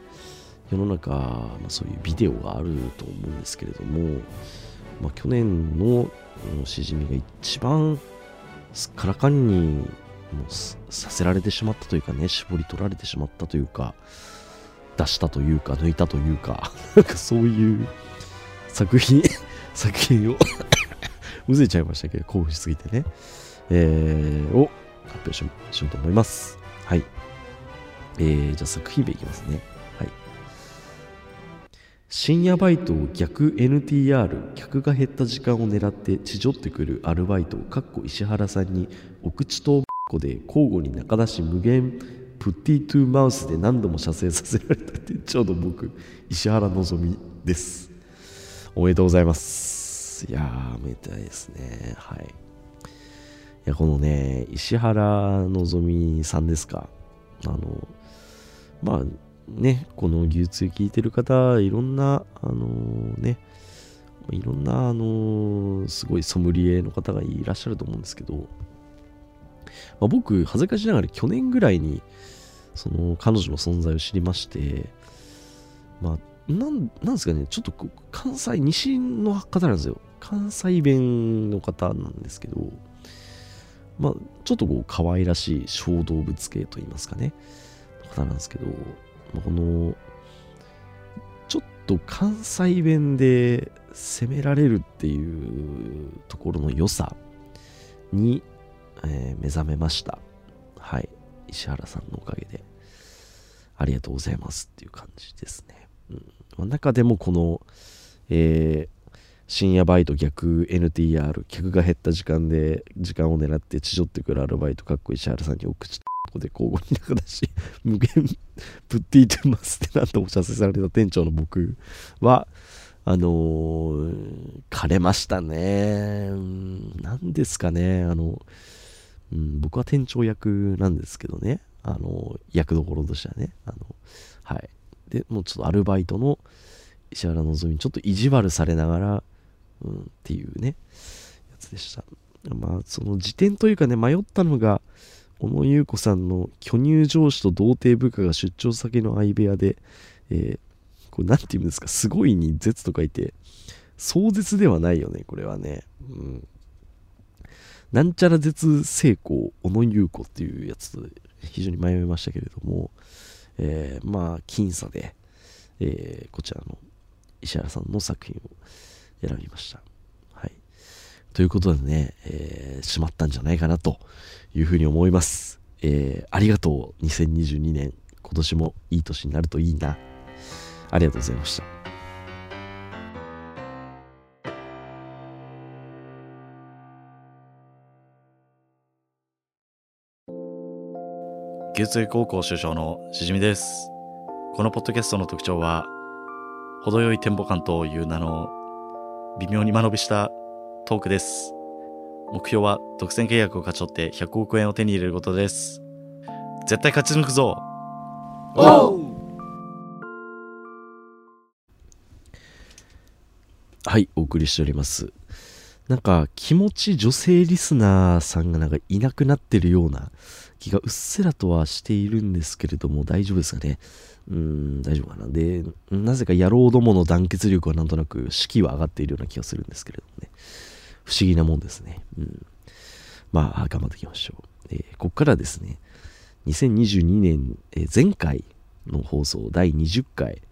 世の中、まあ、そういうビデオがあると思うんですけれども、まあ、去年のしじみが一番すっからかんにもうさせられてしまったというかね、絞り取られてしまったというか、出したというか抜いたというか なんかそういう作品 作品を むせちゃいましたけど興奮しすぎてね、えー、を発表しようと思います。はい。えー、じゃあ作品名いきますね。はい。深夜バイトを逆 NTR 客が減った時間を狙って地上ってくるアルバイトかっこ石原さんにお口とこで交互に中出し無限。プッティトゥーマウスで何度も射精させられた店長の僕石原のぞみです。おめでとうございますいやーめでたいですね。はい。いやこのね石原のぞみさんですか。あのまあねこの流通聞いてる方いろんなあのねいろんなあのすごいソムリエの方がいらっしゃると思うんですけどまあ、僕、恥ずかしながら去年ぐらいに、その彼女の存在を知りまして、まあ、なんなんですかね、ちょっと関西、西の方なんですよ。関西弁の方なんですけど、まあ、ちょっとこう、可愛らしい小動物系といいますかね、方なんですけど、まあ、この、ちょっと関西弁で攻められるっていうところの良さにえー、目覚めました。はい。石原さんのおかげで。ありがとうございますっていう感じですね。うん、中でもこの、えー、深夜バイト逆 NTR 客が減った時間で時間を狙って地上ってくるアルバイトかっこ石原さんに送っここで交互に中だし 無限プッティートゥマスって何度も射精された店長の僕はあのー、枯れましたね。何ですかね。あの、うん、僕は店長役なんですけどね、あの、役どころとしてはね、あの、はい。で、もうちょっとアルバイトの石原のぞみにちょっと意地悪されながら、うん、っていうね、やつでした。まあ、その時点というかね、迷ったのが、小野優子さんの巨乳上司と童貞部下が出張先の相部屋で、えー、これなんて言うんですか、すごいに絶と書いて、壮絶ではないよね、これはね。うん。なんちゃら絶成功小野優子っていうやつ非常に迷いましたけれども、えー、まあ僅差で、えー、こちらの石原さんの作品を選びました。はい。ということでね、えー、しまったんじゃないかなというふうに思います。えー、ありがとう2022年今年もいい年になるといいな。ありがとうございました。九州高校首相のしじみです。このポッドキャストの特徴は、程よいテンポ感という名の微妙に間延びしたトークです。目標は独占契約を勝ち取って100億円を手に入れることです。絶対勝ち抜くぞはい、お送りしております。なんか気持ち女性リスナーさんがなんかいなくなってるような気がうっすらとはしているんですけれども、大丈夫ですかね？うん、大丈夫かな。で、なぜか野郎どもの団結力はなんとなく士気は上がっているような気がするんですけれどもね。不思議なもんですね。うん。まあ、頑張っていきましょう。えー、ここからですね、2022年、えー、前回の放送第20回、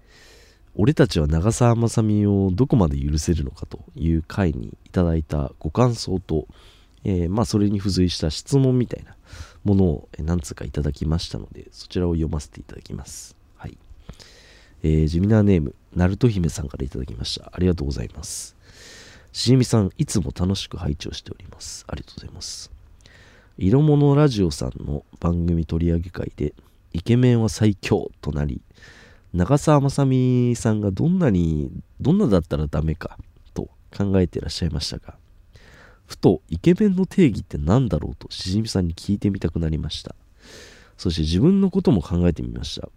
俺たちは長澤まさみをどこまで許せるのかという回にいただいたご感想と、えー、まあそれに付随した質問みたいなものを何つかいただきましたので、そちらを読ませていただきます。はい。えー、ジミナーネーム、ナルト姫さんからいただきました。ありがとうございます。しじみさん、いつも楽しく拝聴しております。ありがとうございます。色物ラジオさんの番組取り上げ会で、イケメンは最強となり、長澤まさみさんがどんなに、どんなだったらダメかと考えていらっしゃいましたが、ふとイケメンの定義って何だろうとしじみさんに聞いてみたくなりました。そして自分のことも考えてみました、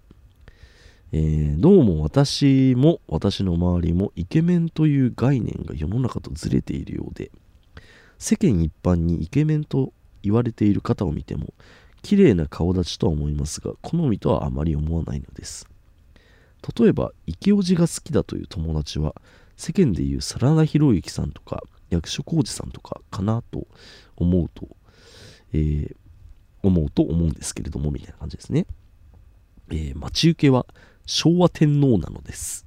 えー、どうも私も私の周りもイケメンという概念が世の中とずれているようで世間一般にイケメンと言われている方を見ても綺麗な顔立ちとは思いますが好みとはあまり思わないのです。例えば池オジが好きだという友達は世間でいう真田広之さんとか役所広司さんとかかなと思うと、えー、思うと思うんですけれども、みたいな感じですね。えー、待ち受けは昭和天皇なのです。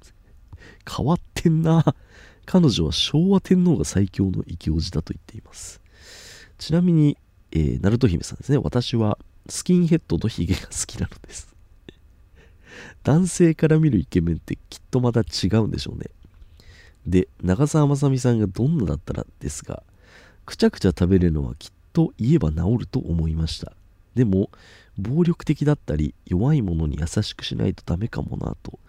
変わってんな。彼女は昭和天皇が最強の異教児だと言っています。ちなみに、えー、ナルト姫さんですね。私はスキンヘッドとヒゲが好きなのです。男性から見るイケメンってきっとまた違うんでしょうね。で長澤まさみさんがどんなだったらですがくちゃくちゃ食べるのはきっと言えば治ると思いました。でも暴力的だったり弱いものに優しくしないとダメかもなと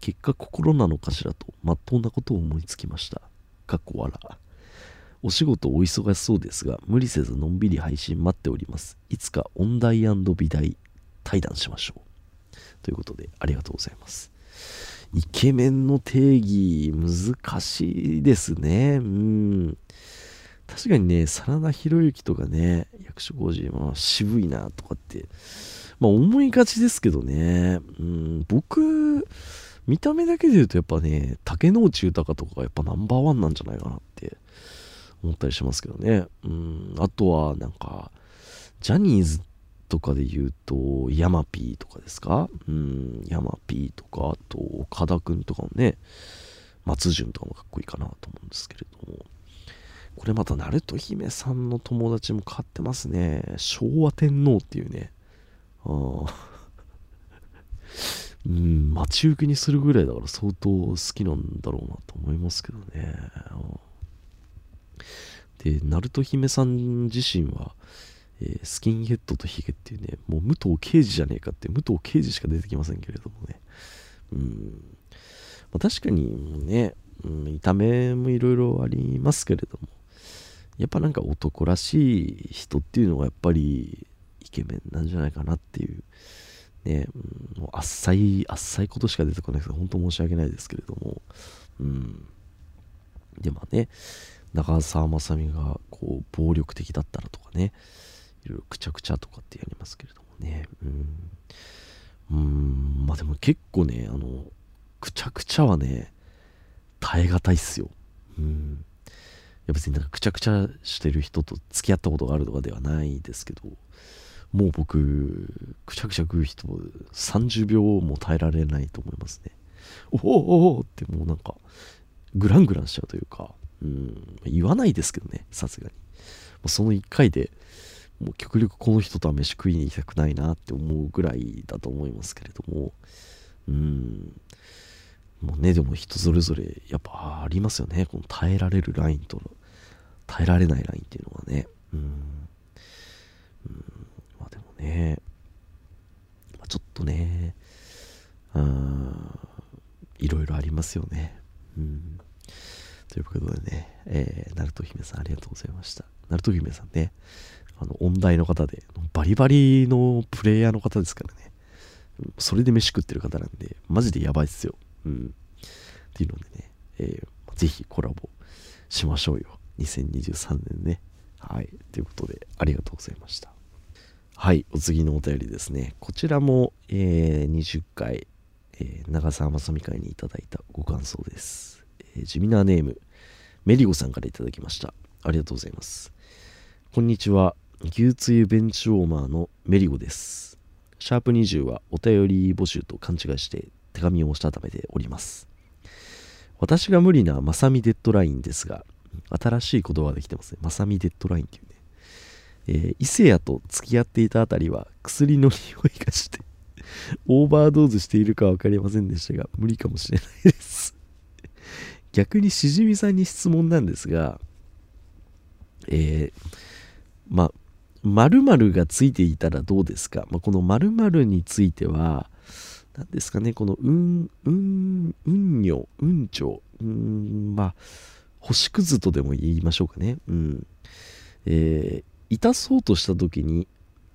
結果心なのかしらとまっとうなことを思いつきました。かっこ笑。お仕事お忙しそうですが無理せずのんびり配信待っております。いつか音大美大対談しましょう。ということでありがとうございます。イケメンの定義難しいですね。うん。確かにね真田広之とかね役所広司、まあ、渋いなとかってまあ思いがちですけどね。うん。僕見た目だけで言うとやっぱね竹野内豊とかがやっぱナンバーワンなんじゃないかなって思ったりしますけどね。うん。あとはなんかジャニーズっとかで言うと、ヤマピーとかですか？うん、ヤマピーとか、あと、岡田くんとかもね、松潤とかもかっこいいかなと思うんですけれども、これまた、鳴門姫さんの友達も買ってますね。昭和天皇っていうね。あ うん、待ち受けにするぐらいだから相当好きなんだろうなと思いますけどね。で、鳴門姫さん自身は、えー、スキンヘッドとヒゲっていうね、もう武藤刑事じゃねえかって武藤刑事しか出てきませんけれどもね。うん。まあ、確かにね、うん、見た目もいろいろありますけれども、やっぱなんか男らしい人っていうのがやっぱりイケメンなんじゃないかなっていう、ね、うん、もうあっさい、あっさいことしか出てこないけど、本当申し訳ないですけれども、うん。で、まあね、長澤まさみがこう暴力的だったらとかね、いろくちゃくちゃとかってやりますけれどもね。うん。うん、まあでも結構ね、あの、くちゃくちゃはね、耐え難いっすよ。うん。いや別になんかくちゃくちゃしてる人と付き合ったことがあるとかではないですけど、もう僕、くちゃくちゃ食う人30秒も耐えられないと思いますね。おおおってもうなんか、グラングランしちゃうというか、うん、言わないですけどね、さすがに。その1回でもう極力この人とは飯食いに行きたくないなって思うぐらいだと思いますけれども、うん。もうね、でも人それぞれやっぱありますよね。この耐えられるラインとの耐えられないラインっていうのはね。うん。うん、まあでもね、まあ、ちょっとね、あいろいろありますよね。うん。ということでね、えー、ナルト姫さんありがとうございました。ナルト姫さんね、あの、音大の方で、バリバリのプレイヤーの方ですからね。それで飯食ってる方なんで、マジでやばいっすよ。うん。っていうのでね、えー、ぜひコラボしましょうよ。2023年ね。はい。ということで、ありがとうございました。はい。お次のお便りですね。こちらも、えー、20回、えー、長澤まさみ会にいただいたご感想です。えー、地味なネーム、メリゴさんからいただきました。ありがとうございます。こんにちは。牛つゆベンチウォーマーのメリゴです。シャープ20はお便り募集と勘違いして手紙をしたためております。私が無理なマサミデッドラインですが、新しい言葉ができてますね。マサミデッドラインっていうね。えー、伊勢谷と付き合っていたあたりは薬の匂いがしてオーバードーズしているか分かりませんでしたが、無理かもしれないです逆にしじみさんに質問なんですが、えー、まあ、〇〇がついていたらどうですか、まあ、この〇〇については、何ですかね、このうん、うん、うんにょ、うんちょ、うん、まあ、星屑とでも言いましょうかね。うん。えー、痛そうとした時に、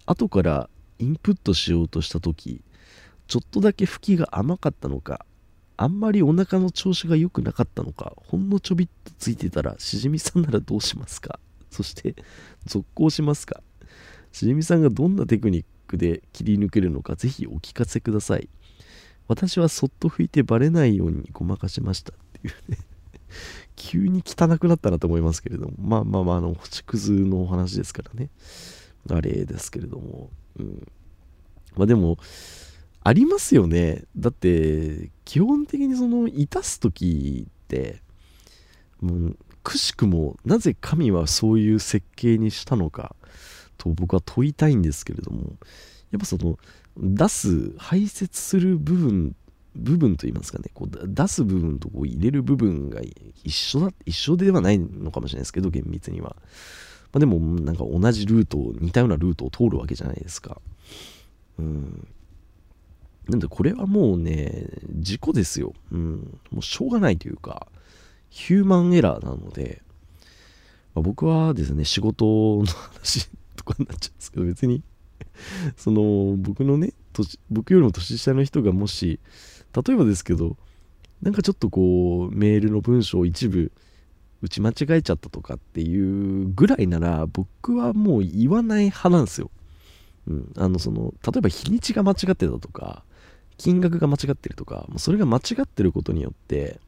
後からインプットしようとした時、ちょっとだけ吹きが甘かったのか、あんまりお腹の調子が良くなかったのか、ほんのちょびっとついてたら、しじみさんならどうしますか？そして、続行しますか？しじみさんがどんなテクニックで切り抜けるのかぜひお聞かせください。私はそっと拭いてバレないようにごまかしましたっていうね 急に汚くなったなと思いますけれども、まあまあまあ、あの、星屑のお話ですからね。あれですけれども、うん。まあでも、ありますよねだって基本的にそのいたす時ってもうくしくもなぜ神はそういう設計にしたのかと僕は問いたいんですけれどもやっぱその出す排泄する部分部分といいますかねこう出す部分とこう入れる部分が一緒だ一緒ではないのかもしれないですけど厳密には、まあ、でもなんか同じルートを似たようなルートを通るわけじゃないですか。うん。なんでこれはもうね事故ですよ、うん、もうしょうがないというかヒューマンエラーなので、まあ、僕はですね仕事の話とかになっちゃうんですけど別に その僕のね僕よりも年下の人がもし例えばですけどなんかちょっとこうメールの文章を一部打ち間違えちゃったとかっていうぐらいなら僕はもう言わない派なんですよ。うん、あのその例えば日にちが間違ってたとか金額が間違ってるとかそれが間違ってることによって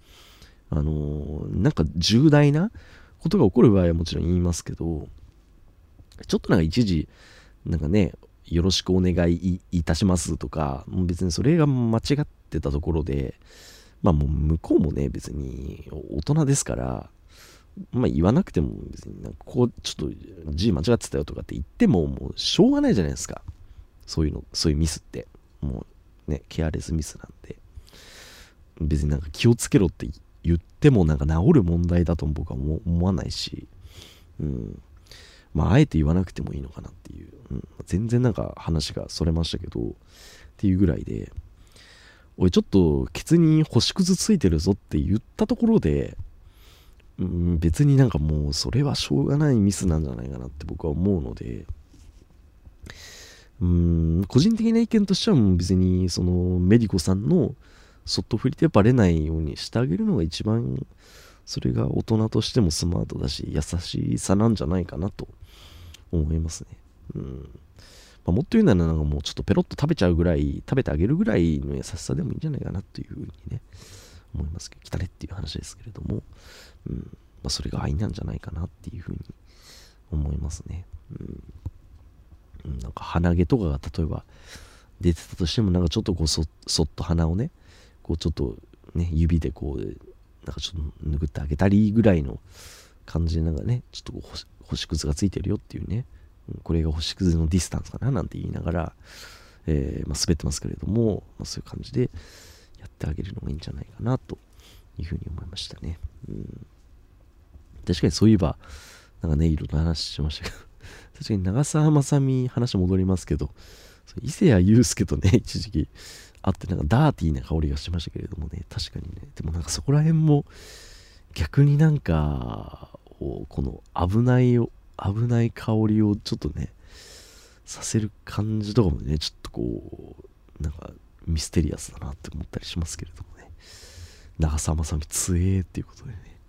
あのー、なんか重大なことが起こる場合はもちろん言いますけどちょっとなんか一時なんかねよろしくお願いいたしますとか、もう別にそれが間違ってたところで、まあもう向こうもね、別に大人ですから、まあ言わなくても別にこうちょっと字間違ってたよとかって言ってももうしょうがないじゃないですか。そういうの、そういうミスって。もうね、ケアレスミスなんで。別になんか気をつけろって言ってもなんか治る問題だと僕は思わないし、うん。まあ、あえて言わなくてもいいのかなっていう、うん、全然なんか話がそれましたけど、っていうぐらいで、おい、ちょっとケツに星屑ついてるぞって言ったところで、うん、別になんかもうそれはしょうがないミスなんじゃないかなって僕は思うので、うん、個人的な意見としてはもう別にそのメディコさんのそっと振り手バレないようにしてあげるのが一番それが大人としてもスマートだし優しさなんじゃないかなと思いますね。うん。まあ、もっと言うならなんかもうちょっとペロッと食べちゃうぐらい、食べてあげるぐらいの優しさでもいいんじゃないかなというふうにね、思いますけど、来たねっていう話ですけれども、うん。まあ、それが愛なんじゃないかなっていうふうに思いますね。うん、なんか鼻毛とかが例えば出てたとしても、なんかちょっとこうそそっと鼻をね、こうちょっとね、指でこう、なんかちょっと拭ってあげたりぐらいの感じでなんかね、ちょっとこう星屑がついてるよっていうね、これが星屑のディスタンスかななんて言いながら、えー、まあ、滑ってますけれども、まあ、そういう感じでやってあげるのがいいんじゃないかなというふうに思いましたね。うん、確かにそういえば、なんかね、いろんな話しましたけど、確かに長澤まさみ話戻りますけど、伊勢谷友介とね、一時期会ってなんかダーティーな香りがしましたけれどもね、確かにね、でもなんかそこら辺も逆になんか、この危ない危ない香りをちょっとねさせる感じとかもねちょっとこうなんかミステリアスだなって思ったりしますけれどもね。長澤まさみ強えーっていうことでね。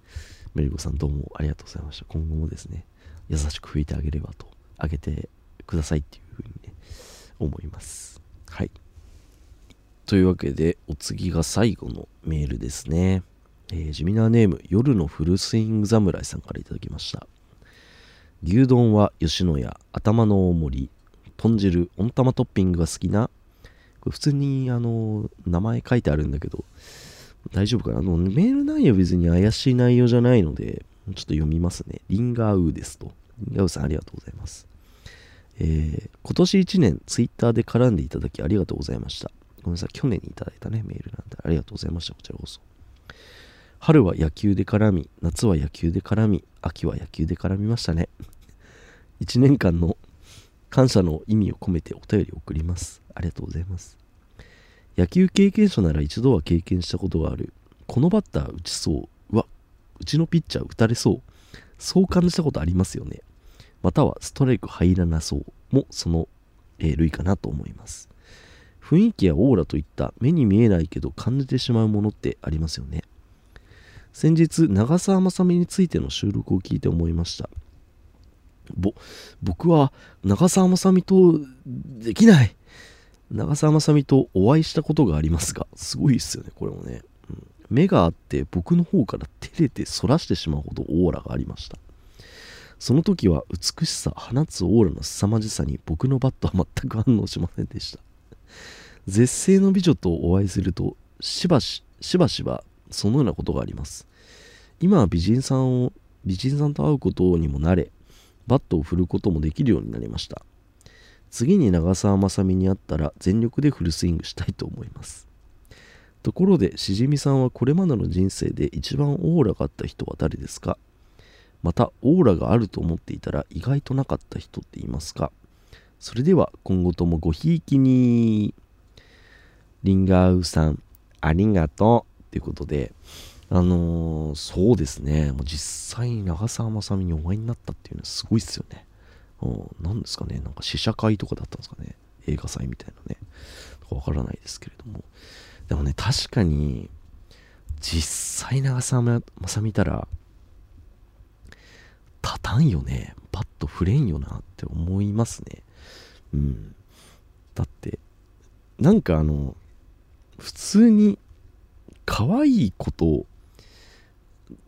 メリコさんどうもありがとうございました。今後もですね優しく拭いてあげればとあげてくださいっていうふうにね思います。はい。というわけでお次が最後のメールですね。えー、地味なネーム夜のフルスイング侍さんから頂きました。牛丼は吉野家頭の大盛り豚汁温玉トッピングが好きなこれ普通にあの名前書いてあるんだけど大丈夫かな？あのメール内容別に怪しい内容じゃないのでちょっと読みますね。リンガーウーですと。リンガーウーさんありがとうございます。えー、今年1年ツイッターで絡んでいただきありがとうございました。ごめんなさい。去年にいただいたねメールなんで。ありがとうございましたこちらこそ。春は野球で絡み、夏は野球で絡み、秋は野球で絡みましたね。1年間の感謝の意味を込めてお便りを送ります。ありがとうございます。野球経験者なら一度は経験したことがある。このバッター打ちそうう。わ、うちのピッチャー打たれそう。そう感じたことありますよね。またはストライク入らなそうもその、類かなと思います。雰囲気やオーラといった目に見えないけど感じてしまうものってありますよね。先日長澤まさみについての収録を聞いて思いました。ぼ僕は長澤まさみとできない。長澤まさみとお会いしたことがありますがすごいっすよねこれもね、うん、目があって僕の方から照れて反らしてしまうほどオーラがありました。その時は美しさ放つオーラの凄まじさに僕のバットは全く反応しませんでした。絶世の美女とお会いするとしばししばしばそのようなことがあります。今は美人さんを美人さんと会うことにも慣れバットを振ることもできるようになりました。次に長澤まさみに会ったら全力でフルスイングしたいと思います。ところでしじみさんはこれまでの人生で一番オーラがあった人は誰ですか？またオーラがあると思っていたら意外となかった人っていますか？それでは今後ともごひいきに。リンガーウさんありがとう。ということであのー、そうですね。もう実際に長澤まさみにお会いになったっていうのはすごいっすよね。何ですかね。なんか試写会とかだったんですかね。映画祭みたいなね。わからないですけれども。でもね確かに実際長澤まさみたら立たんよね。パッと触れんよなって思いますね。うん。だってなんかあの普通に可愛いこと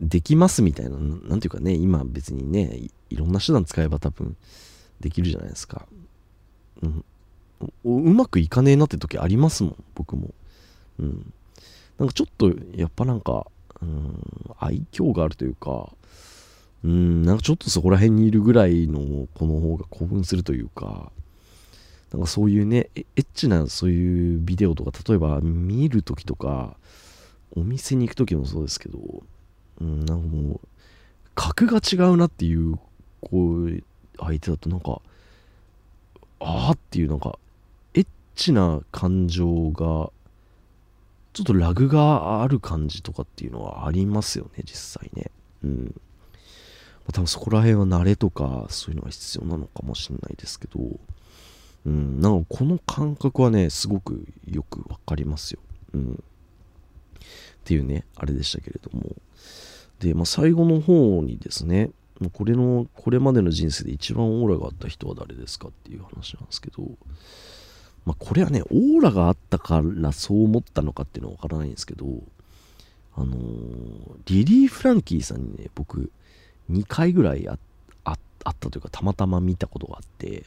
できますみたいな、なんていうかね、今別にね、いろんな手段使えば多分できるじゃないですか。うん。うまくいかねえなって時ありますもん、僕も。うん。なんかちょっと、やっぱなんか、うん、愛嬌があるというか、うん、なんかちょっとそこら辺にいるぐらいの子の方が興奮するというか、なんかそういうね、エッチなそういうビデオとか、例えば見るときとか、お店に行くときもそうですけど、うん、なんかもう、格が違うなっていう、こう、相手だとなんか、ああっていうなんか、エッチな感情が、ちょっとラグがある感じとかっていうのはありますよね、実際ね。うん。まあ、多分そこら辺は慣れとか、そういうのが必要なのかもしれないですけど、うん、なんかこの感覚はね、すごくよくわかりますよ。うん。っていうね、あれでしたけれども。で、まあ、最後の方にですね、これの、これまでの人生で一番オーラがあった人は誰ですかっていう話なんですけど、まあ、これはね、オーラがあったからそう思ったのかっていうのはわからないんですけど、あのー、リリー・フランキーさんにね、僕、2回ぐらいあったというか、たまたま見たことがあって、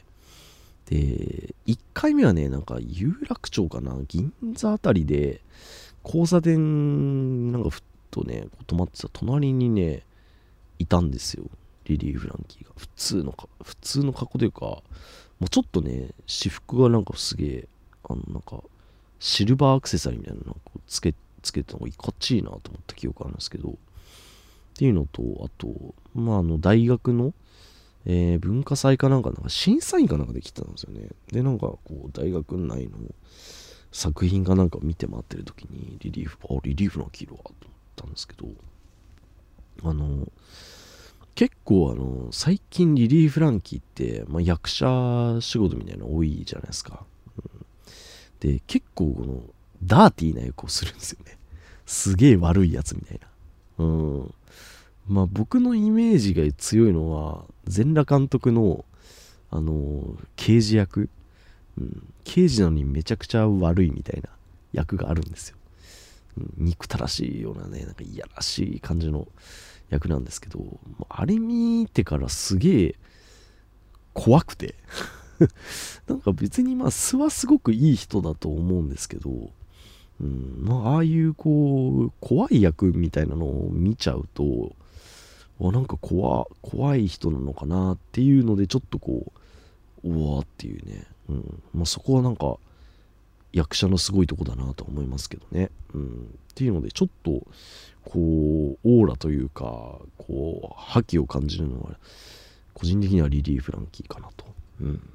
で、1回目はね、なんか有楽町かな、銀座あたりで、交差点、なんかふっとね、止まってた隣にね、いたんですよ。リリー・フランキーが。普通のか、普通の格好というか、もうちょっとね、私服がなんかすげえ、あの、なんか、シルバーアクセサリーみたいなのをつけ、つけてたのがいかっちいなと思った記憶あるんですけど、っていうのと、あと、まあ、あの、大学の、えー、文化祭かなんか、なんか審査員かなんかで来てたんですよね。で、なんか、こう、大学内の、作品がなんか見て回ってる時にリリーフあリリーフの黄色はと思ったんですけどあの結構あの最近リリー・フランキーって、まあ、役者仕事みたいなの多いじゃないですか、うん、で結構このダーティーな役をするんですよね。すげえ悪いやつみたいな。うん。まあ僕のイメージが強いのは全裸監督のあの刑事役うん、刑事なのにめちゃくちゃ悪いみたいな役があるんですよ。うん、憎たらしいようなね、なんかいやらしい感じの役なんですけど、あれ見てからすげえ怖くて。なんか別にまあ素はすごくいい人だと思うんですけど、うん、まあああいうこう怖い役みたいなのを見ちゃうとなんか怖怖い人なのかなっていうのでちょっとこううわーっていうね。うん。まあ、そこはなんか役者のすごいとこだなと思いますけどね、うん、っていうのでちょっとこうオーラというかこう覇気を感じるのは個人的にはリリー・フランキーかなと、うん、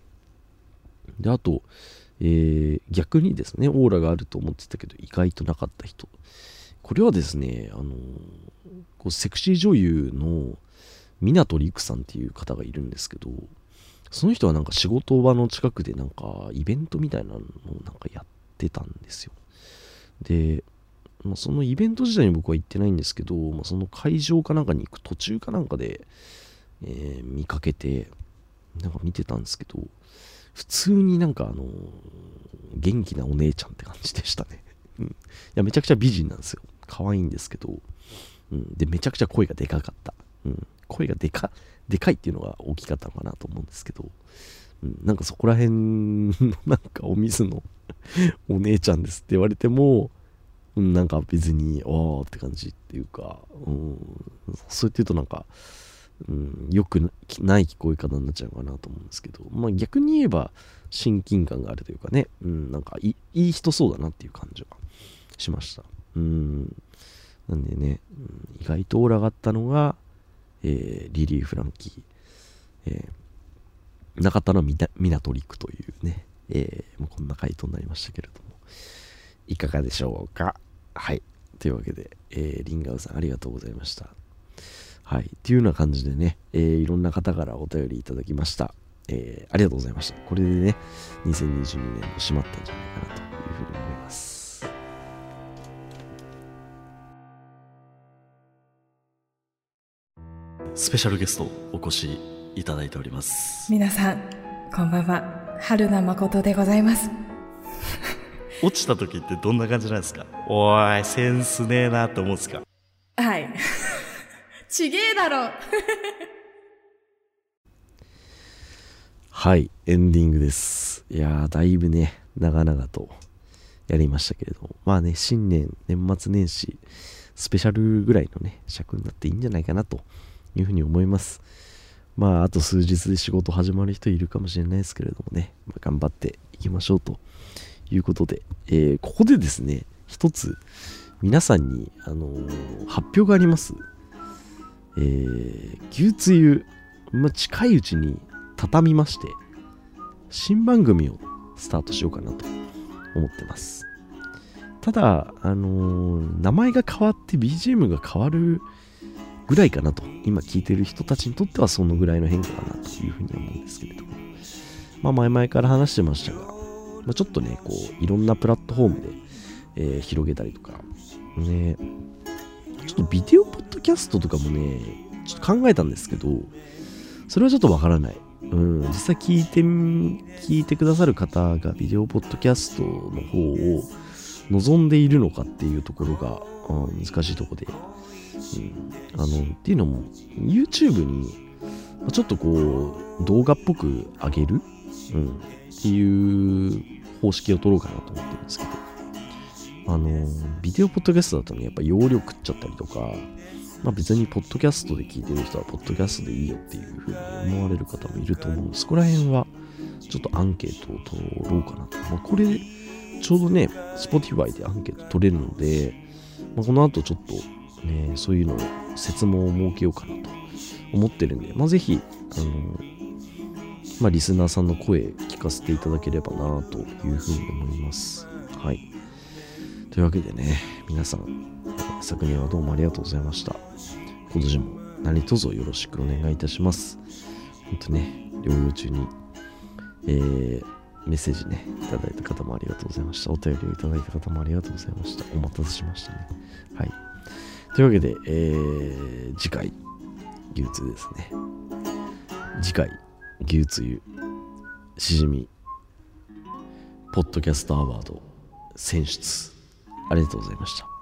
であと、えー、逆にですねオーラがあると思ってたけど意外となかった人。これはですねあのこうセクシー女優の湊陸さんっていう方がいるんですけどその人はなんか仕事場の近くでなんかイベントみたいなのをなんかやってたんですよ。で、まあ、そのイベント自体に僕は行ってないんですけど、まあ、その会場かなんかに行く途中かなんかで、えー、見かけて、なんか見てたんですけど、普通になんかあのー、元気なお姉ちゃんって感じでしたね。うん。いや、めちゃくちゃ美人なんですよ。可愛いんですけど、うん。で、めちゃくちゃ声がでかかった。うん。声がでか、でかいっていうのが大きかったのかなと思うんですけど、うん、なんかそこら辺のなんかお水の お姉ちゃんですって言われても、うん、なんか別に、ああって感じっていうか、うん、そう言って言うとなんか、うん、よくない聞こえ方になっちゃうかなと思うんですけど、まあ逆に言えば親近感があるというかね、うん、なんかいい人そうだなっていう感じがしました。うん、なんでね、うん、意外とオーラがあったのが、えー、リリー・フランキー、えー、中田のミナトリックというね、えー、こんな回答になりましたけれども、いかがでしょうか？はい。というわけで、えー、リンガウさんありがとうございました。はい。っていうような感じでね、えー、いろんな方からお便りいただきました。えー、ありがとうございました。これでね、2022年も閉まったんじゃないかなとスペシャルゲストお越しいただいております。皆さん、こんばんは。春名誠でございます。落ちた時ってどんな感じなんですか？おい、センスねえなって思うんですか？はい。ちげえだろはい、エンディングです。いやー、だいぶね、長々とやりましたけれども、まあね、新年、年末年始、スペシャルぐらいのね、尺になっていいんじゃないかなというふうに思います。まあ、あと数日で仕事始まる人いるかもしれないですけれどもね、まあ、頑張っていきましょうということで、えー、ここでですね、一つ、皆さんに、あのー、発表があります。えー、牛つゆ、まあ、近いうちに畳みまして、新番組をスタートしようかなと思ってます。ただ、あのー、名前が変わって BGM が変わるぐらいかなと、今聞いてる人たちにとってはそのぐらいの変化かなというふうに思うんですけれども、まあ前々から話してましたが、まあ、ちょっとね、こう、いろんなプラットフォームで、えー、広げたりとか、ね、ちょっとビデオポッドキャストとかもね、ちょっと考えたんですけど、それはちょっとわからない。うん、実際聞いて、聞いてくださる方がビデオポッドキャストの方を望んでいるのかっていうところが、うん、難しいとこで、うん、あの、っていうのも、YouTube に、ちょっとこう、動画っぽく上げる、うん、っていう方式を取ろうかなと思ってるんですけど、あの、ビデオポッドキャストだとね、やっぱ容量食っちゃったりとか、まあ別にポッドキャストで聞いてる人はポッドキャストでいいよっていうふうに思われる方もいると思うんです。そこら辺はちょっとアンケートを取ろうかなと。まあこれ、ちょうどね、Spotify でアンケート取れるので、まあ、この後ちょっとね、そういうのを説問を設けようかなと思ってるんで、まあぜひ、あの、まあリスナーさんの声聞かせていただければなというふうに思います。はい。というわけでね、皆さん、昨年はどうもありがとうございました。今年も何卒よろしくお願いいたします。本当ね、療養中に、えー、メッセージね、いただいた方もありがとうございました。お便りをいただいた方もありがとうございました。お待たせしましたね。はい。というわけで、えー、次回、牛通ですね。次回、牛つゆ、しじみ、ポッドキャストアワード選出。ありがとうございました。